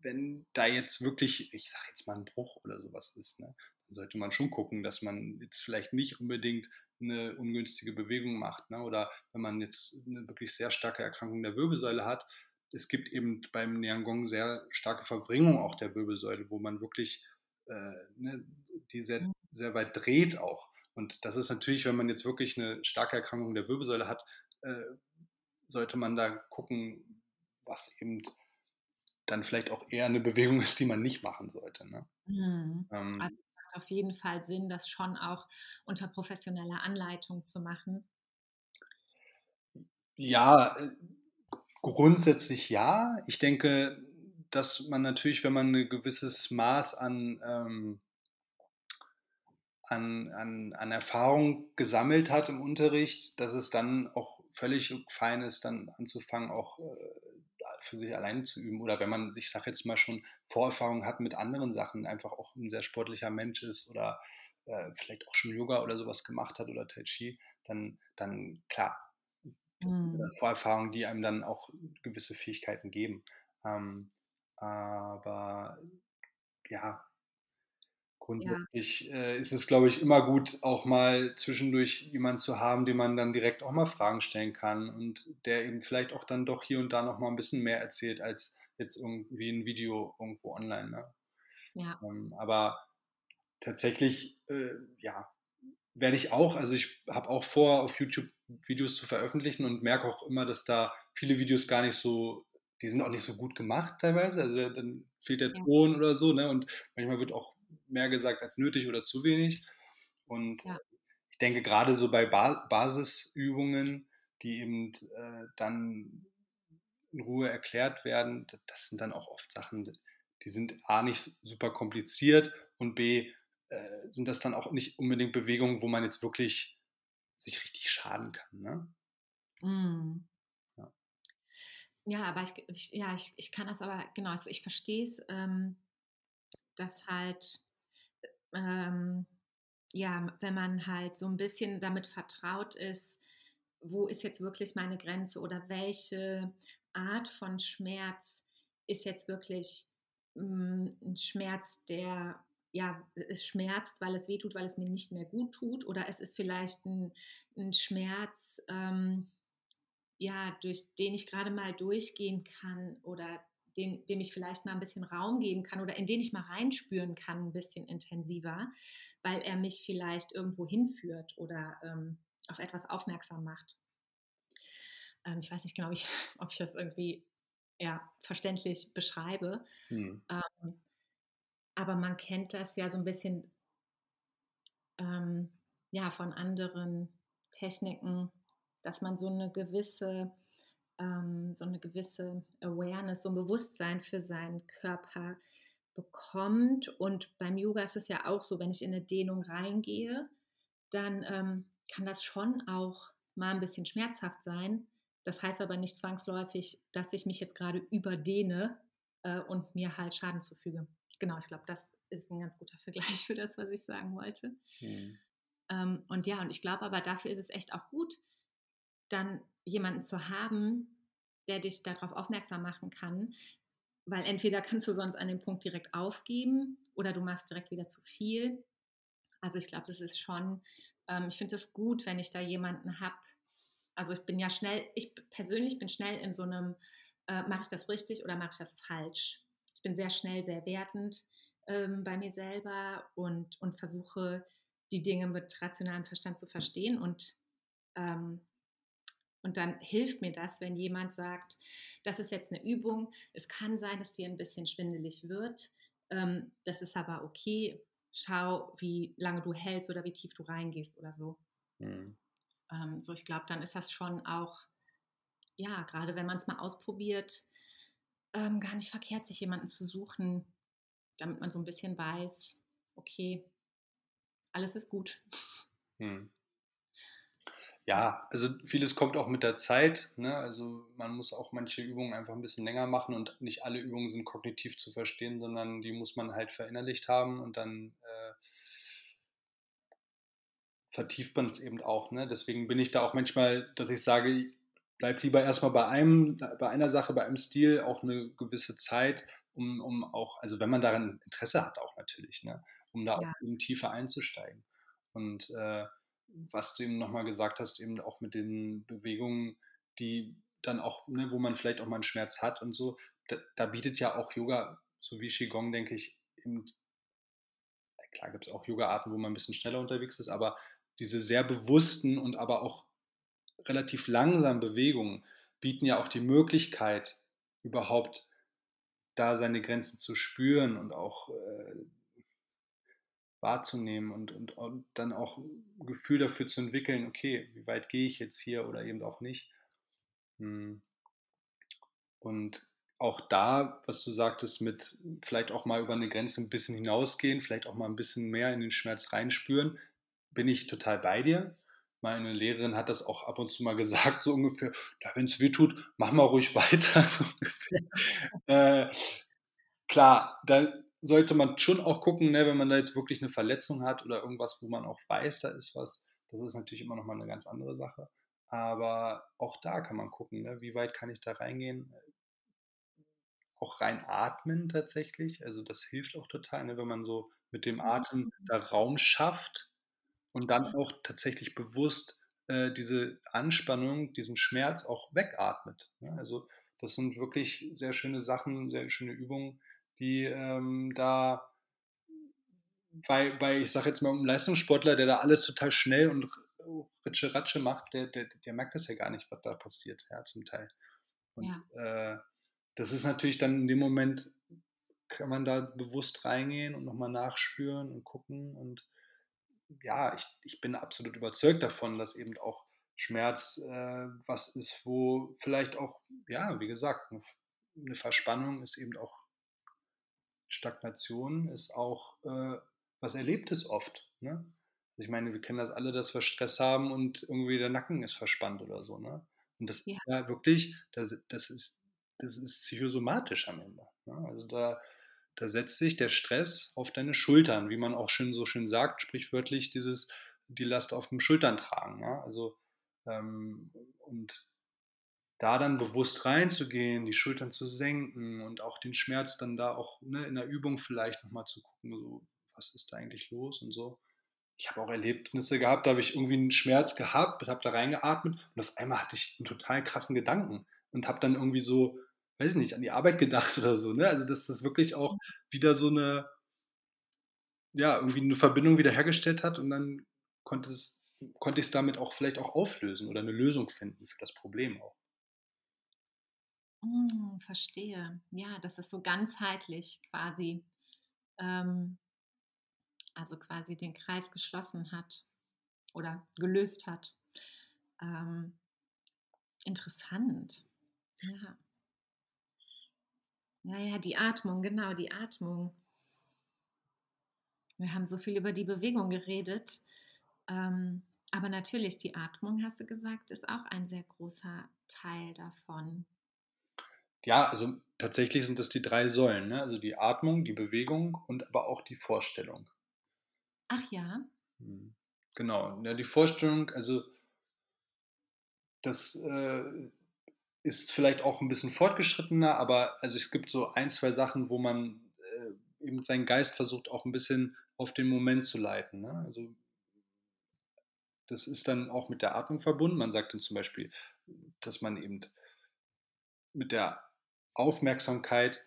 wenn da jetzt wirklich, ich sage jetzt mal ein Bruch oder sowas ist, ne, dann sollte man schon gucken, dass man jetzt vielleicht nicht unbedingt eine ungünstige Bewegung macht. Ne? Oder wenn man jetzt eine wirklich sehr starke Erkrankung der Wirbelsäule hat, es gibt eben beim Niangong sehr starke Verbringung auch der Wirbelsäule, wo man wirklich äh, ne, die sehr, mhm. sehr weit dreht auch. Und das ist natürlich, wenn man jetzt wirklich eine starke Erkrankung der Wirbelsäule hat, äh, sollte man da gucken, was eben dann vielleicht auch eher eine Bewegung ist, die man nicht machen sollte. Ne? Mhm. Ähm, also auf jeden Fall Sinn, das schon auch unter professioneller Anleitung zu machen. Ja, äh, grundsätzlich ja. Ich denke, dass man natürlich, wenn man ein gewisses Maß an, ähm, an, an, an Erfahrung gesammelt hat im Unterricht, dass es dann auch völlig fein ist, dann anzufangen, auch äh, für sich alleine zu üben. Oder wenn man, ich sage jetzt mal, schon Vorerfahrung hat mit anderen Sachen, einfach auch ein sehr sportlicher Mensch ist oder äh, vielleicht auch schon Yoga oder sowas gemacht hat oder Tai Chi, dann, dann klar, mhm. Vorerfahrungen, die einem dann auch gewisse Fähigkeiten geben. Ähm, aber ja, Grundsätzlich ja. äh, ist es, glaube ich, immer gut, auch mal zwischendurch jemanden zu haben, dem man dann direkt auch mal Fragen stellen kann und der eben vielleicht auch dann doch hier und da noch mal ein bisschen mehr erzählt als jetzt irgendwie ein Video irgendwo online. Ne? Ja. Ähm, aber tatsächlich, äh, ja, werde ich auch, also ich habe auch vor, auf YouTube Videos zu veröffentlichen und merke auch immer, dass da viele Videos gar nicht so, die sind auch nicht so gut gemacht teilweise. Also dann fehlt der Ton oder so, ne? Und manchmal wird auch mehr gesagt als nötig oder zu wenig. Und ja. ich denke gerade so bei ba Basisübungen, die eben äh, dann in Ruhe erklärt werden, das sind dann auch oft Sachen, die sind A nicht super kompliziert und B äh, sind das dann auch nicht unbedingt Bewegungen, wo man jetzt wirklich sich richtig schaden kann. Ne? Mm. Ja. ja. aber ich, ich, ja, ich, ich kann das aber, genau, also ich verstehe es, ähm, dass halt ähm, ja, wenn man halt so ein bisschen damit vertraut ist, wo ist jetzt wirklich meine Grenze oder welche Art von Schmerz ist jetzt wirklich mh, ein Schmerz, der ja, es schmerzt, weil es wehtut, weil es mir nicht mehr gut tut, oder es ist vielleicht ein, ein Schmerz, ähm, ja, durch den ich gerade mal durchgehen kann oder den, dem ich vielleicht mal ein bisschen Raum geben kann oder in den ich mal reinspüren kann, ein bisschen intensiver, weil er mich vielleicht irgendwo hinführt oder ähm, auf etwas aufmerksam macht. Ähm, ich weiß nicht genau, ich, ob ich das irgendwie ja, verständlich beschreibe. Hm. Ähm, aber man kennt das ja so ein bisschen ähm, ja, von anderen Techniken, dass man so eine gewisse ähm, so eine gewisse Awareness, so ein Bewusstsein für seinen Körper bekommt. Und beim Yoga ist es ja auch so, wenn ich in eine Dehnung reingehe, dann ähm, kann das schon auch mal ein bisschen schmerzhaft sein. Das heißt aber nicht zwangsläufig, dass ich mich jetzt gerade überdehne äh, und mir halt Schaden zufüge. Genau, ich glaube, das ist ein ganz guter Vergleich für das, was ich sagen wollte. Mhm. Ähm, und ja, und ich glaube aber, dafür ist es echt auch gut, dann jemanden zu haben, der dich darauf aufmerksam machen kann, weil entweder kannst du sonst an dem Punkt direkt aufgeben oder du machst direkt wieder zu viel. Also ich glaube, das ist schon, ähm, ich finde es gut, wenn ich da jemanden habe. Also ich bin ja schnell, ich persönlich bin schnell in so einem, äh, mache ich das richtig oder mache ich das falsch? Ich bin sehr schnell, sehr wertend ähm, bei mir selber und, und versuche die Dinge mit rationalem Verstand zu verstehen und ähm, und dann hilft mir das, wenn jemand sagt, das ist jetzt eine Übung, es kann sein, dass dir ein bisschen schwindelig wird, ähm, das ist aber okay, schau, wie lange du hältst oder wie tief du reingehst oder so. Mhm. Ähm, so, ich glaube, dann ist das schon auch, ja, gerade wenn man es mal ausprobiert, ähm, gar nicht verkehrt, sich jemanden zu suchen, damit man so ein bisschen weiß, okay, alles ist gut. Mhm. Ja, also vieles kommt auch mit der Zeit. Ne? Also man muss auch manche Übungen einfach ein bisschen länger machen und nicht alle Übungen sind kognitiv zu verstehen, sondern die muss man halt verinnerlicht haben und dann äh, vertieft man es eben auch. Ne? Deswegen bin ich da auch manchmal, dass ich sage, bleib lieber erstmal bei einem, bei einer Sache, bei einem Stil auch eine gewisse Zeit, um, um auch, also wenn man daran Interesse hat, auch natürlich, ne? um da ja. auch eben tiefer einzusteigen. Und äh, was du eben nochmal gesagt hast, eben auch mit den Bewegungen, die dann auch, ne, wo man vielleicht auch mal einen Schmerz hat und so, da, da bietet ja auch Yoga, so wie Qigong, denke ich, eben, klar gibt es auch Yoga-Arten, wo man ein bisschen schneller unterwegs ist, aber diese sehr bewussten und aber auch relativ langsamen Bewegungen bieten ja auch die Möglichkeit, überhaupt da seine Grenzen zu spüren und auch äh, wahrzunehmen und, und, und dann auch ein Gefühl dafür zu entwickeln, okay, wie weit gehe ich jetzt hier oder eben auch nicht. Hm. Und auch da, was du sagtest, mit vielleicht auch mal über eine Grenze ein bisschen hinausgehen, vielleicht auch mal ein bisschen mehr in den Schmerz reinspüren, bin ich total bei dir. Meine Lehrerin hat das auch ab und zu mal gesagt, so ungefähr, wenn es weh tut, mach mal ruhig weiter. äh, klar, da sollte man schon auch gucken, ne, wenn man da jetzt wirklich eine Verletzung hat oder irgendwas, wo man auch weiß, da ist was. Das ist natürlich immer noch mal eine ganz andere Sache. Aber auch da kann man gucken, ne, wie weit kann ich da reingehen. Auch rein atmen tatsächlich. Also das hilft auch total, ne, wenn man so mit dem Atem da Raum schafft und dann auch tatsächlich bewusst äh, diese Anspannung, diesen Schmerz auch wegatmet. Ne? Also das sind wirklich sehr schöne Sachen, sehr schöne Übungen, die ähm, da, weil, bei, ich sage jetzt mal, ein Leistungssportler, der da alles total schnell und ritsche Ratsche macht, der, der, der merkt das ja gar nicht, was da passiert, ja, zum Teil. Und ja. äh, das ist natürlich dann in dem Moment, kann man da bewusst reingehen und nochmal nachspüren und gucken. Und ja, ich, ich bin absolut überzeugt davon, dass eben auch Schmerz äh, was ist, wo vielleicht auch, ja, wie gesagt, eine Verspannung ist eben auch Stagnation ist auch äh, was Erlebtes oft. Ne? Also ich meine, wir kennen das alle, dass wir Stress haben und irgendwie der Nacken ist verspannt oder so. Ne? Und das ja. ist ja wirklich, das, das, ist, das ist psychosomatisch am Ende. Ne? Also da, da setzt sich der Stress auf deine Schultern, wie man auch schön so schön sagt, sprichwörtlich dieses die Last auf den Schultern tragen. Ne? Also ähm, und da dann bewusst reinzugehen, die Schultern zu senken und auch den Schmerz dann da auch ne, in der Übung vielleicht nochmal zu gucken, so, was ist da eigentlich los und so. Ich habe auch Erlebnisse gehabt, da habe ich irgendwie einen Schmerz gehabt, habe da reingeatmet und auf einmal hatte ich einen total krassen Gedanken und habe dann irgendwie so, weiß ich nicht, an die Arbeit gedacht oder so. Ne? Also dass das wirklich auch wieder so eine, ja, irgendwie eine Verbindung wiederhergestellt hat und dann konnte es konnte ich es damit auch vielleicht auch auflösen oder eine Lösung finden für das Problem auch. Mm, verstehe. Ja, das ist so ganzheitlich quasi, ähm, also quasi den Kreis geschlossen hat oder gelöst hat. Ähm, interessant. Ja. Ja, ja, die Atmung, genau, die Atmung. Wir haben so viel über die Bewegung geredet. Ähm, aber natürlich, die Atmung, hast du gesagt, ist auch ein sehr großer Teil davon. Ja, also tatsächlich sind das die drei Säulen, ne? also die Atmung, die Bewegung und aber auch die Vorstellung. Ach ja. Hm, genau, ja, die Vorstellung, also das äh, ist vielleicht auch ein bisschen fortgeschrittener, aber also es gibt so ein, zwei Sachen, wo man äh, eben seinen Geist versucht auch ein bisschen auf den Moment zu leiten. Ne? Also das ist dann auch mit der Atmung verbunden. Man sagt dann zum Beispiel, dass man eben mit der Aufmerksamkeit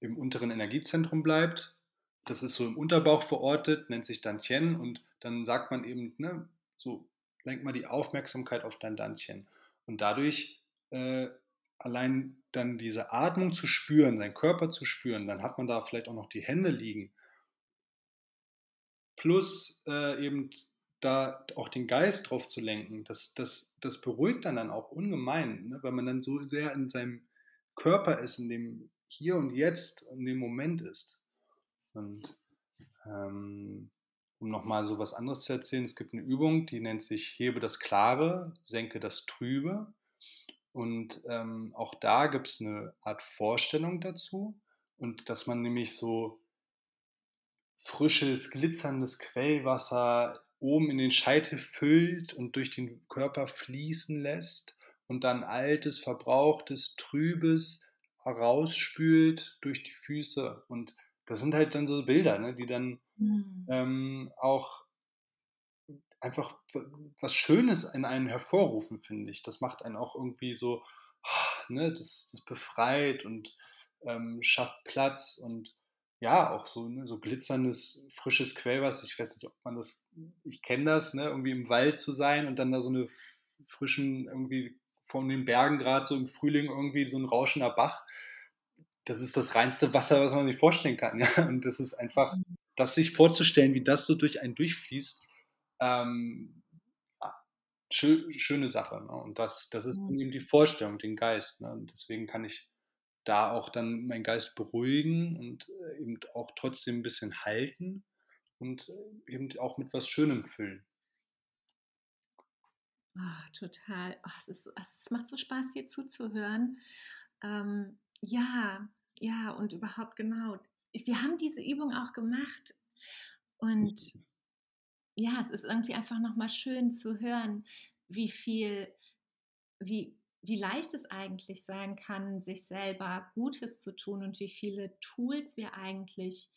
im unteren Energiezentrum bleibt. Das ist so im Unterbauch verortet, nennt sich Dantien und dann sagt man eben, ne, so lenk mal die Aufmerksamkeit auf dein Dantien. Und dadurch äh, allein dann diese Atmung zu spüren, seinen Körper zu spüren, dann hat man da vielleicht auch noch die Hände liegen. Plus äh, eben da auch den Geist drauf zu lenken, das, das, das beruhigt dann, dann auch ungemein, ne? weil man dann so sehr in seinem Körper ist, in dem Hier und Jetzt, in dem Moment ist. Und ähm, um nochmal so was anderes zu erzählen, es gibt eine Übung, die nennt sich Hebe das Klare, senke das Trübe. Und ähm, auch da gibt es eine Art Vorstellung dazu. Und dass man nämlich so frisches, glitzerndes Quellwasser oben in den Scheitel füllt und durch den Körper fließen lässt und dann altes, verbrauchtes, trübes rausspült durch die Füße. Und das sind halt dann so Bilder, ne, die dann mhm. ähm, auch einfach was Schönes in einen hervorrufen, finde ich. Das macht einen auch irgendwie so, ne, das, das befreit und ähm, schafft Platz und ja, auch so, ne, so glitzerndes, frisches Quellwasser. Ich weiß nicht, ob man das, ich kenne das, ne, irgendwie im Wald zu sein und dann da so eine frischen, irgendwie von den Bergen gerade so im Frühling irgendwie so ein rauschender Bach. Das ist das reinste Wasser, was man sich vorstellen kann. Ja? Und das ist einfach, mhm. das sich vorzustellen, wie das so durch einen durchfließt, ähm, ja, schö schöne Sache. Ne? Und das, das ist mhm. eben die Vorstellung, den Geist. Ne? Und deswegen kann ich da auch dann meinen Geist beruhigen und äh, eben auch trotzdem ein bisschen halten und äh, eben auch mit was Schönem füllen. Oh, total. Oh, es, ist, es macht so Spaß, dir zuzuhören. Ähm, ja, ja, und überhaupt genau. Wir haben diese Übung auch gemacht. Und ja, es ist irgendwie einfach nochmal schön zu hören, wie viel, wie, wie leicht es eigentlich sein kann, sich selber Gutes zu tun und wie viele Tools wir eigentlich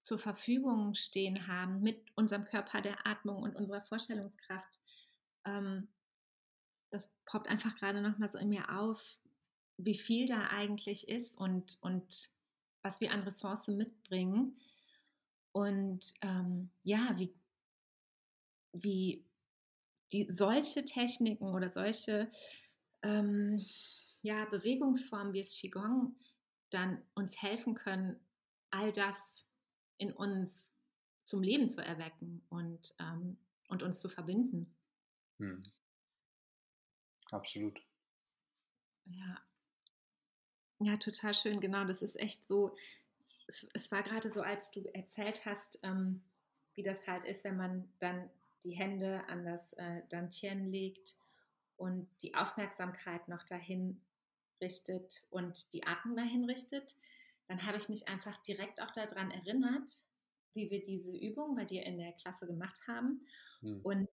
zur Verfügung stehen haben mit unserem Körper, der Atmung und unserer Vorstellungskraft. Ähm, das poppt einfach gerade nochmal so in mir auf, wie viel da eigentlich ist und, und was wir an Ressourcen mitbringen. Und ähm, ja, wie, wie die solche Techniken oder solche ähm, ja, Bewegungsformen wie es Qigong dann uns helfen können, all das in uns zum Leben zu erwecken und, ähm, und uns zu verbinden. Hm. Absolut. Ja. Ja, total schön, genau. Das ist echt so. Es, es war gerade so, als du erzählt hast, ähm, wie das halt ist, wenn man dann die Hände an das äh, Dantien legt und die Aufmerksamkeit noch dahin richtet und die Atmung dahin richtet, dann habe ich mich einfach direkt auch daran erinnert, wie wir diese Übung bei dir in der Klasse gemacht haben. Hm. Und,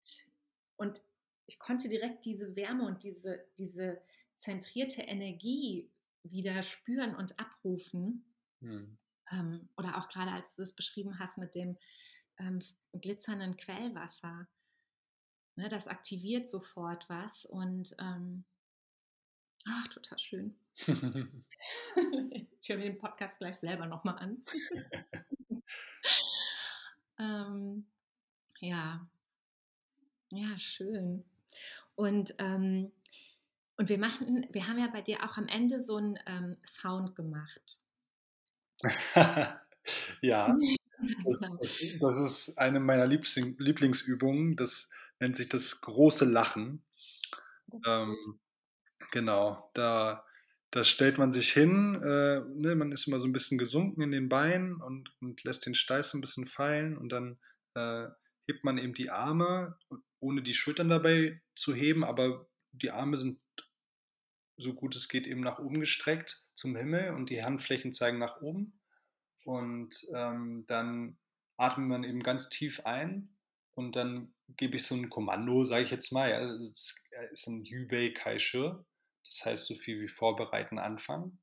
und ich konnte direkt diese Wärme und diese, diese zentrierte Energie wieder spüren und abrufen. Hm. Ähm, oder auch gerade als du es beschrieben hast mit dem ähm, glitzernden Quellwasser. Ne, das aktiviert sofort was und ähm, ach, total schön. ich höre mir den Podcast gleich selber nochmal an. ähm, ja, ja, schön. Und, ähm, und wir machen, wir haben ja bei dir auch am Ende so einen ähm, Sound gemacht. ja, das, das, das, ist eine meiner Lieblings Lieblingsübungen. Das nennt sich das große Lachen. Ähm, genau, da da stellt man sich hin, äh, ne, man ist immer so ein bisschen gesunken in den Beinen und, und lässt den Steiß ein bisschen fallen und dann äh, hebt man eben die Arme, ohne die Schultern dabei zu heben, aber die Arme sind so gut es geht eben nach oben gestreckt zum Himmel und die Handflächen zeigen nach oben. Und ähm, dann atmet man eben ganz tief ein und dann gebe ich so ein Kommando, sage ich jetzt mal. Ja, das ist ein Yubei Kai Shi. Das heißt so viel wie vorbereiten, anfangen.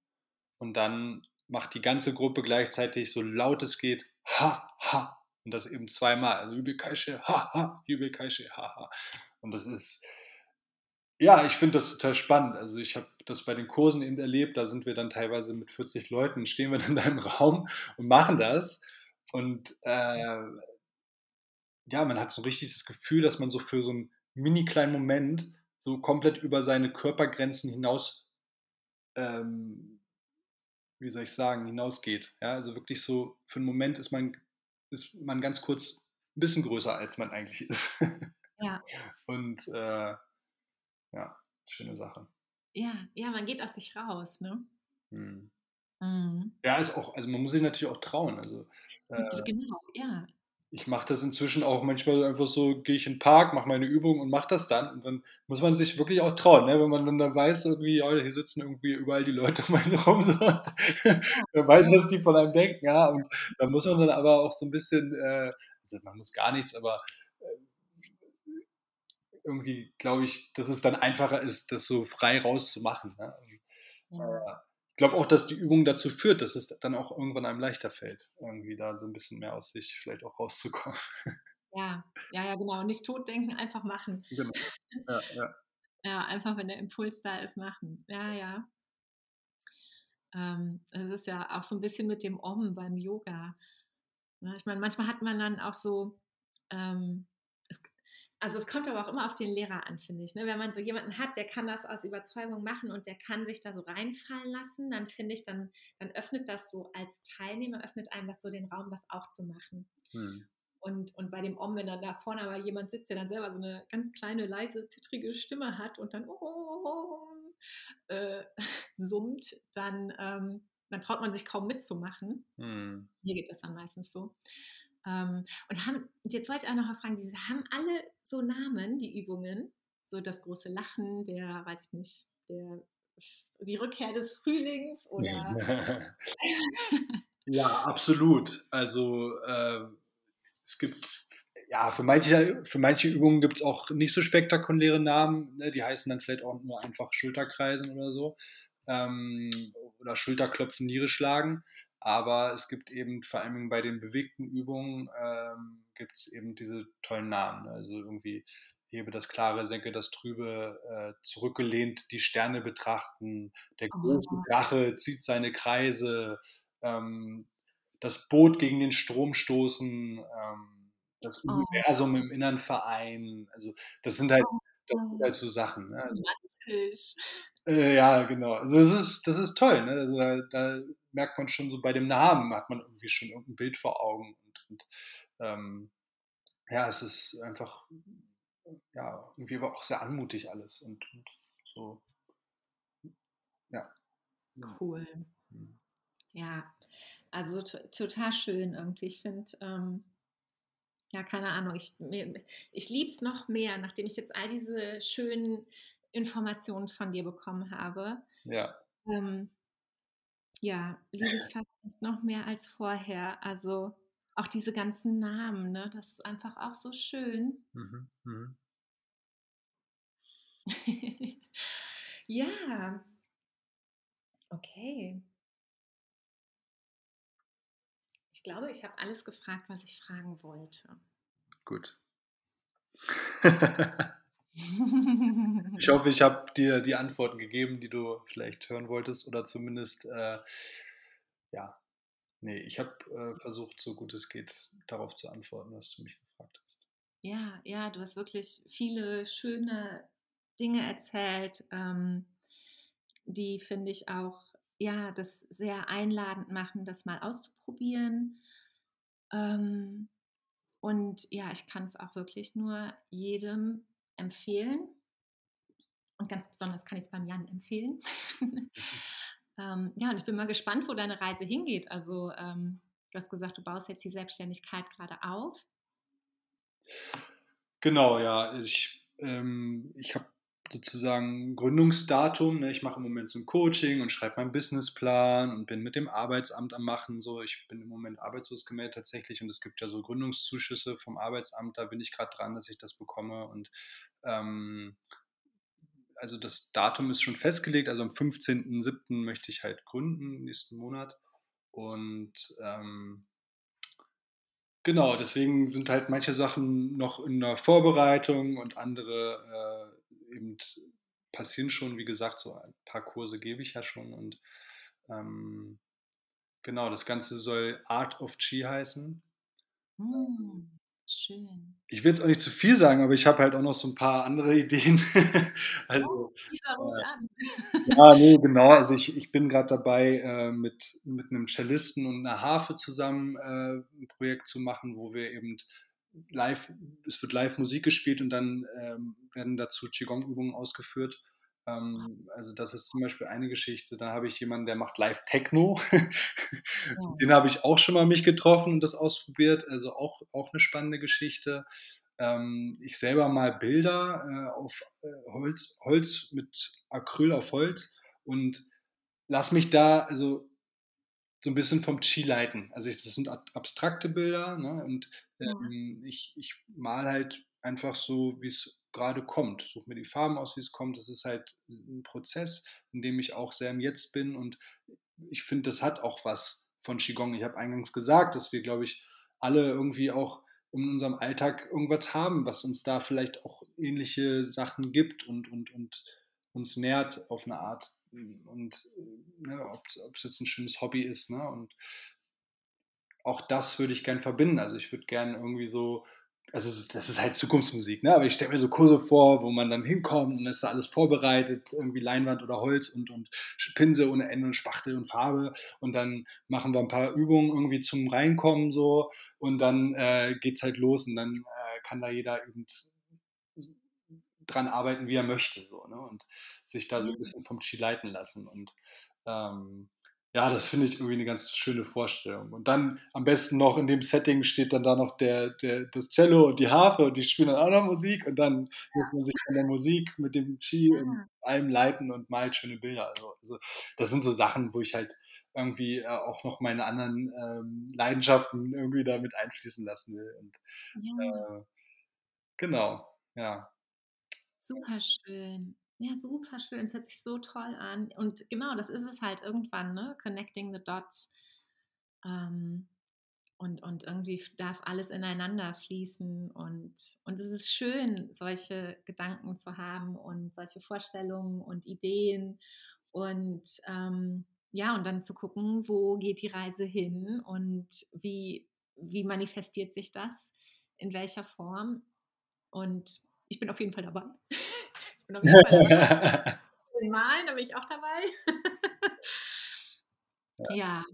Und dann macht die ganze Gruppe gleichzeitig so laut es geht, ha, ha. Und das eben zweimal. Also Yubei Kai Shi, ha, ha, Yubei Kai Shi, ha, ha. Und das ist, ja, ich finde das total spannend. Also ich habe das bei den Kursen eben erlebt, da sind wir dann teilweise mit 40 Leuten, stehen wir dann da im Raum und machen das. Und äh, ja, man hat so richtig das Gefühl, dass man so für so einen mini kleinen Moment so komplett über seine Körpergrenzen hinaus, ähm, wie soll ich sagen, hinausgeht. Ja, also wirklich so, für einen Moment ist man, ist man ganz kurz ein bisschen größer, als man eigentlich ist. Ja. Und äh, ja, schöne Sache. Ja, ja, man geht aus sich raus, ne? Hm. Mhm. Ja, ist auch, also man muss sich natürlich auch trauen. Also äh, Genau, ja. Ich mache das inzwischen auch manchmal einfach so, gehe ich in den Park, mache meine Übung und mache das dann. Und dann muss man sich wirklich auch trauen, ne? wenn man dann da weiß, irgendwie, ja, hier sitzen irgendwie überall die Leute um einen rum. So. Wer weiß, was die von einem denken, ja. Und da muss man dann aber auch so ein bisschen, äh, also man muss gar nichts, aber äh, irgendwie glaube ich, dass es dann einfacher ist, das so frei rauszumachen. Ne? ja. Ich glaube auch, dass die Übung dazu führt, dass es dann auch irgendwann einem leichter fällt, irgendwie da so ein bisschen mehr aus sich vielleicht auch rauszukommen. Ja, ja, ja, genau. Nicht totdenken, einfach machen. Genau. Ja, ja. Ja, einfach, wenn der Impuls da ist, machen. Ja, ja. Ähm, es ist ja auch so ein bisschen mit dem Om beim Yoga. Ne, Ich meine, manchmal hat man dann auch so, ähm, also es kommt aber auch immer auf den Lehrer an, finde ich. Ne? Wenn man so jemanden hat, der kann das aus Überzeugung machen und der kann sich da so reinfallen lassen, dann finde ich, dann, dann öffnet das so als Teilnehmer, öffnet einem das so den Raum, das auch zu machen. Hm. Und, und bei dem Om, wenn dann da vorne aber jemand sitzt, der dann selber so eine ganz kleine, leise, zittrige Stimme hat und dann oh, äh, summt, dann, ähm, dann traut man sich kaum mitzumachen. Hm. Mir geht das dann meistens so. Ähm, und haben, und jetzt wollte ich auch noch mal fragen, diese haben alle so Namen, die Übungen? So das große Lachen, der, weiß ich nicht, der, die Rückkehr des Frühlings oder ja, absolut. Also äh, es gibt, ja, für manche, für manche Übungen gibt es auch nicht so spektakuläre Namen. Ne? Die heißen dann vielleicht auch nur einfach Schulterkreisen oder so. Ähm, oder Schulterklopfen, Niere schlagen. Aber es gibt eben vor allem bei den bewegten Übungen ähm, gibt es eben diese tollen Namen. ne? Also irgendwie hebe das Klare, senke das Trübe, äh, zurückgelehnt die Sterne betrachten, der große Oh. Drache zieht seine Kreise, ähm, das Boot gegen den Strom stoßen, ähm, das Oh. Universum im Innern vereinen. Also das sind halt, das sind halt so Sachen. Ne? Also. Äh, ja, genau. Also das ist, das ist toll. Ne? Also da, da merkt man schon so bei dem Namen, hat man irgendwie schon irgendein Bild vor Augen. Und, und ähm, ja, es ist einfach, ja, irgendwie aber auch sehr anmutig alles. Und, und so, ja. Cool. Hm. Ja, also total schön irgendwie. Ich finde, ähm, ja, keine Ahnung, ich, mir- ich liebe es noch mehr, nachdem ich jetzt all diese schönen Informationen von dir bekommen habe. Ja, Ähm, ja, liebe es fast noch mehr als vorher. Also auch diese ganzen Namen, ne? Das ist einfach auch so schön. mhm. Mhm. ja, okay. Ich glaube, ich habe alles gefragt, was ich fragen wollte. gut. Ich hoffe, ich habe dir die Antworten gegeben, die du vielleicht hören wolltest oder zumindest, äh, ja, nee, ich habe äh, versucht, so gut es geht, darauf zu antworten, was du mich gefragt hast. Ja, ja, du hast wirklich viele schöne Dinge erzählt, ähm, die finde ich auch, ja, das sehr einladend machen, das mal auszuprobieren. Ähm, und ja, ich kann es auch wirklich nur jedem empfehlen. und ganz besonders kann ich es beim Jan empfehlen. ähm, ja, und ich bin mal gespannt, wo deine Reise hingeht. Also ähm, du hast gesagt, du baust jetzt die Selbstständigkeit gerade auf. Genau, ja. Ich, ähm, ich habe sozusagen Gründungsdatum. Ne? Ich mache im Moment so ein Coaching und schreibe meinen Businessplan und bin mit dem Arbeitsamt am Machen. So, ich bin im Moment arbeitslos gemeldet tatsächlich und es gibt ja so Gründungszuschüsse vom Arbeitsamt. Da bin ich gerade dran, dass ich das bekomme und ähm, also das Datum ist schon festgelegt. Also am 15.07. möchte ich halt gründen nächsten Monat und ähm, Genau, deswegen sind halt manche Sachen noch in der Vorbereitung und andere äh, eben passieren schon. Wie gesagt, so ein paar Kurse gebe ich ja schon und ähm, genau, das Ganze soll Art of Chi heißen. Mm. Schön. Ich will jetzt auch nicht zu viel sagen, aber ich habe halt auch noch so ein paar andere Ideen. also, oh, äh, an. ja, nee, genau. Also ich, ich bin gerade dabei, äh, mit, mit einem Cellisten und einer Harfe zusammen äh, ein Projekt zu machen, wo wir eben live, es wird live Musik gespielt und dann ähm, werden dazu Qigong-Übungen ausgeführt. Ähm, also das ist zum Beispiel eine Geschichte. Da habe ich jemanden, der macht Live Techno. Den habe ich auch schon mal mich getroffen und das ausprobiert. Also auch, auch eine spannende Geschichte. Ähm, ich selber mal Bilder äh, auf äh, Holz, Holz mit Acryl auf Holz und lass mich da also so ein bisschen vom Chi leiten. Also ich, das sind abstrakte Bilder ne? und ähm, ja. ich, ich mal halt einfach so, wie es gerade kommt. Suche mir die Farben aus, wie es kommt. Das ist halt ein Prozess, in dem ich auch sehr im Jetzt bin und ich finde, das hat auch was von Qigong. Ich habe eingangs gesagt, dass wir, glaube ich, alle irgendwie auch in unserem Alltag irgendwas haben, was uns da vielleicht auch ähnliche Sachen gibt und, und, und uns nährt auf eine Art. Und ne, ob es jetzt ein schönes Hobby ist. Ne? Und auch das würde ich gern verbinden. Also ich würde gern irgendwie so also das ist halt Zukunftsmusik, ne? aber ich stelle mir so Kurse vor, wo man dann hinkommt und ist alles vorbereitet, irgendwie Leinwand oder Holz und, und Pinsel ohne Ende und Spachtel und Farbe und dann machen wir ein paar Übungen irgendwie zum Reinkommen so und dann äh, es halt los und dann äh, kann da jeder eben dran arbeiten, wie er möchte so, ne? und sich da so ein bisschen vom Chi leiten lassen und ähm, ja, das finde ich irgendwie eine ganz schöne Vorstellung. Und dann am besten noch in dem Setting steht dann da noch der, der, das Cello und die Harfe und die spielen dann auch noch Musik und dann muss man sich von der Musik mit dem Chi ja. und allem leiten und malt schöne Bilder. Also, also das sind so Sachen, wo ich halt irgendwie äh, auch noch meine anderen ähm, Leidenschaften irgendwie damit einfließen lassen will. Und, ja. Äh, genau, ja. Super schön. Ja, super schön. Es hört sich so toll an. Und genau, das ist es halt irgendwann, ne? Connecting the dots. Ähm, und, und irgendwie darf alles ineinander fließen. Und, und es ist schön, solche Gedanken zu haben und solche Vorstellungen und Ideen. Und ähm, ja, und dann zu gucken, wo geht die Reise hin und wie, wie manifestiert sich das, in welcher Form. Und ich bin auf jeden Fall dabei. bin auf jeden Fall dabei. Malen, da bin ich auch dabei. ja. ja.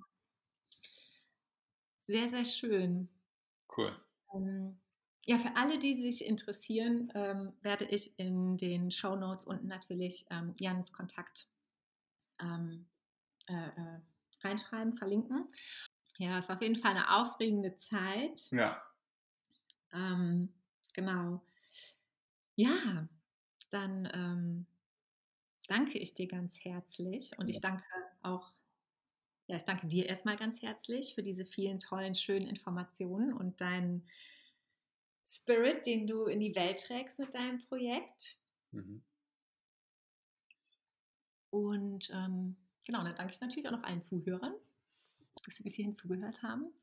Sehr, sehr schön. Cool. Ähm, ja, für alle, die sich interessieren, ähm, werde ich in den Show Notes unten natürlich ähm, Jans Kontakt ähm, äh, äh, reinschreiben, verlinken. Ja, es ist auf jeden Fall eine aufregende Zeit. Ja. Ähm, genau. Ja, dann ähm, danke ich dir ganz herzlich und ich danke auch, ja, ich danke dir erstmal ganz herzlich für diese vielen tollen, schönen Informationen und deinen Spirit, den du in die Welt trägst mit deinem Projekt. Mhm. Und ähm, genau, dann danke ich natürlich auch noch allen Zuhörern, dass sie bis hierhin zugehört haben.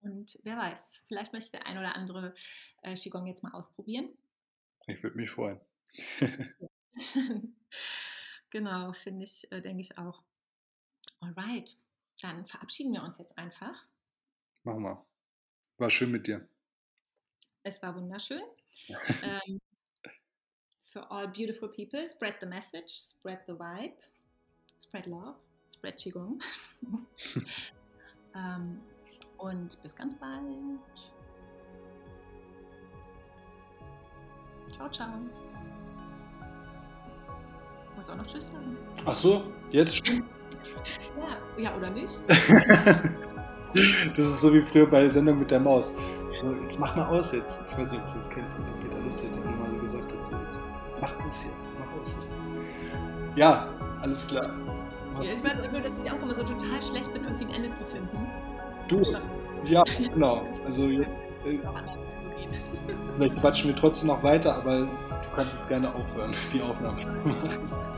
Und wer weiß, vielleicht möchte der ein oder andere äh, Qigong jetzt mal ausprobieren. Ich würde mich freuen. genau, finde ich, äh, denke ich auch. Alright, dann verabschieden wir uns jetzt einfach. Machen wir. War schön mit dir. Es war wunderschön. ähm, for all beautiful people, spread the message, spread the vibe, spread love, spread Qigong. ähm, und bis ganz bald. Ciao, ciao. kannst auch noch Tschüss sagen. Ach so, jetzt schon? Ja, ja oder nicht? das ist so wie früher bei der Sendung mit der Maus. So, jetzt mach mal aus jetzt. Ich weiß nicht, ob du das kennst, mit Peter Lustig, der immer so gesagt hat, so jetzt mach aus hier, mach aus. Ja, alles klar. Ja, ich weiß nur, dass ich auch immer so total schlecht bin, irgendwie ein Ende zu finden. Du, ja, genau. Also jetzt, äh, vielleicht quatschen wir trotzdem noch weiter, aber du kannst jetzt gerne aufhören, die Aufnahme.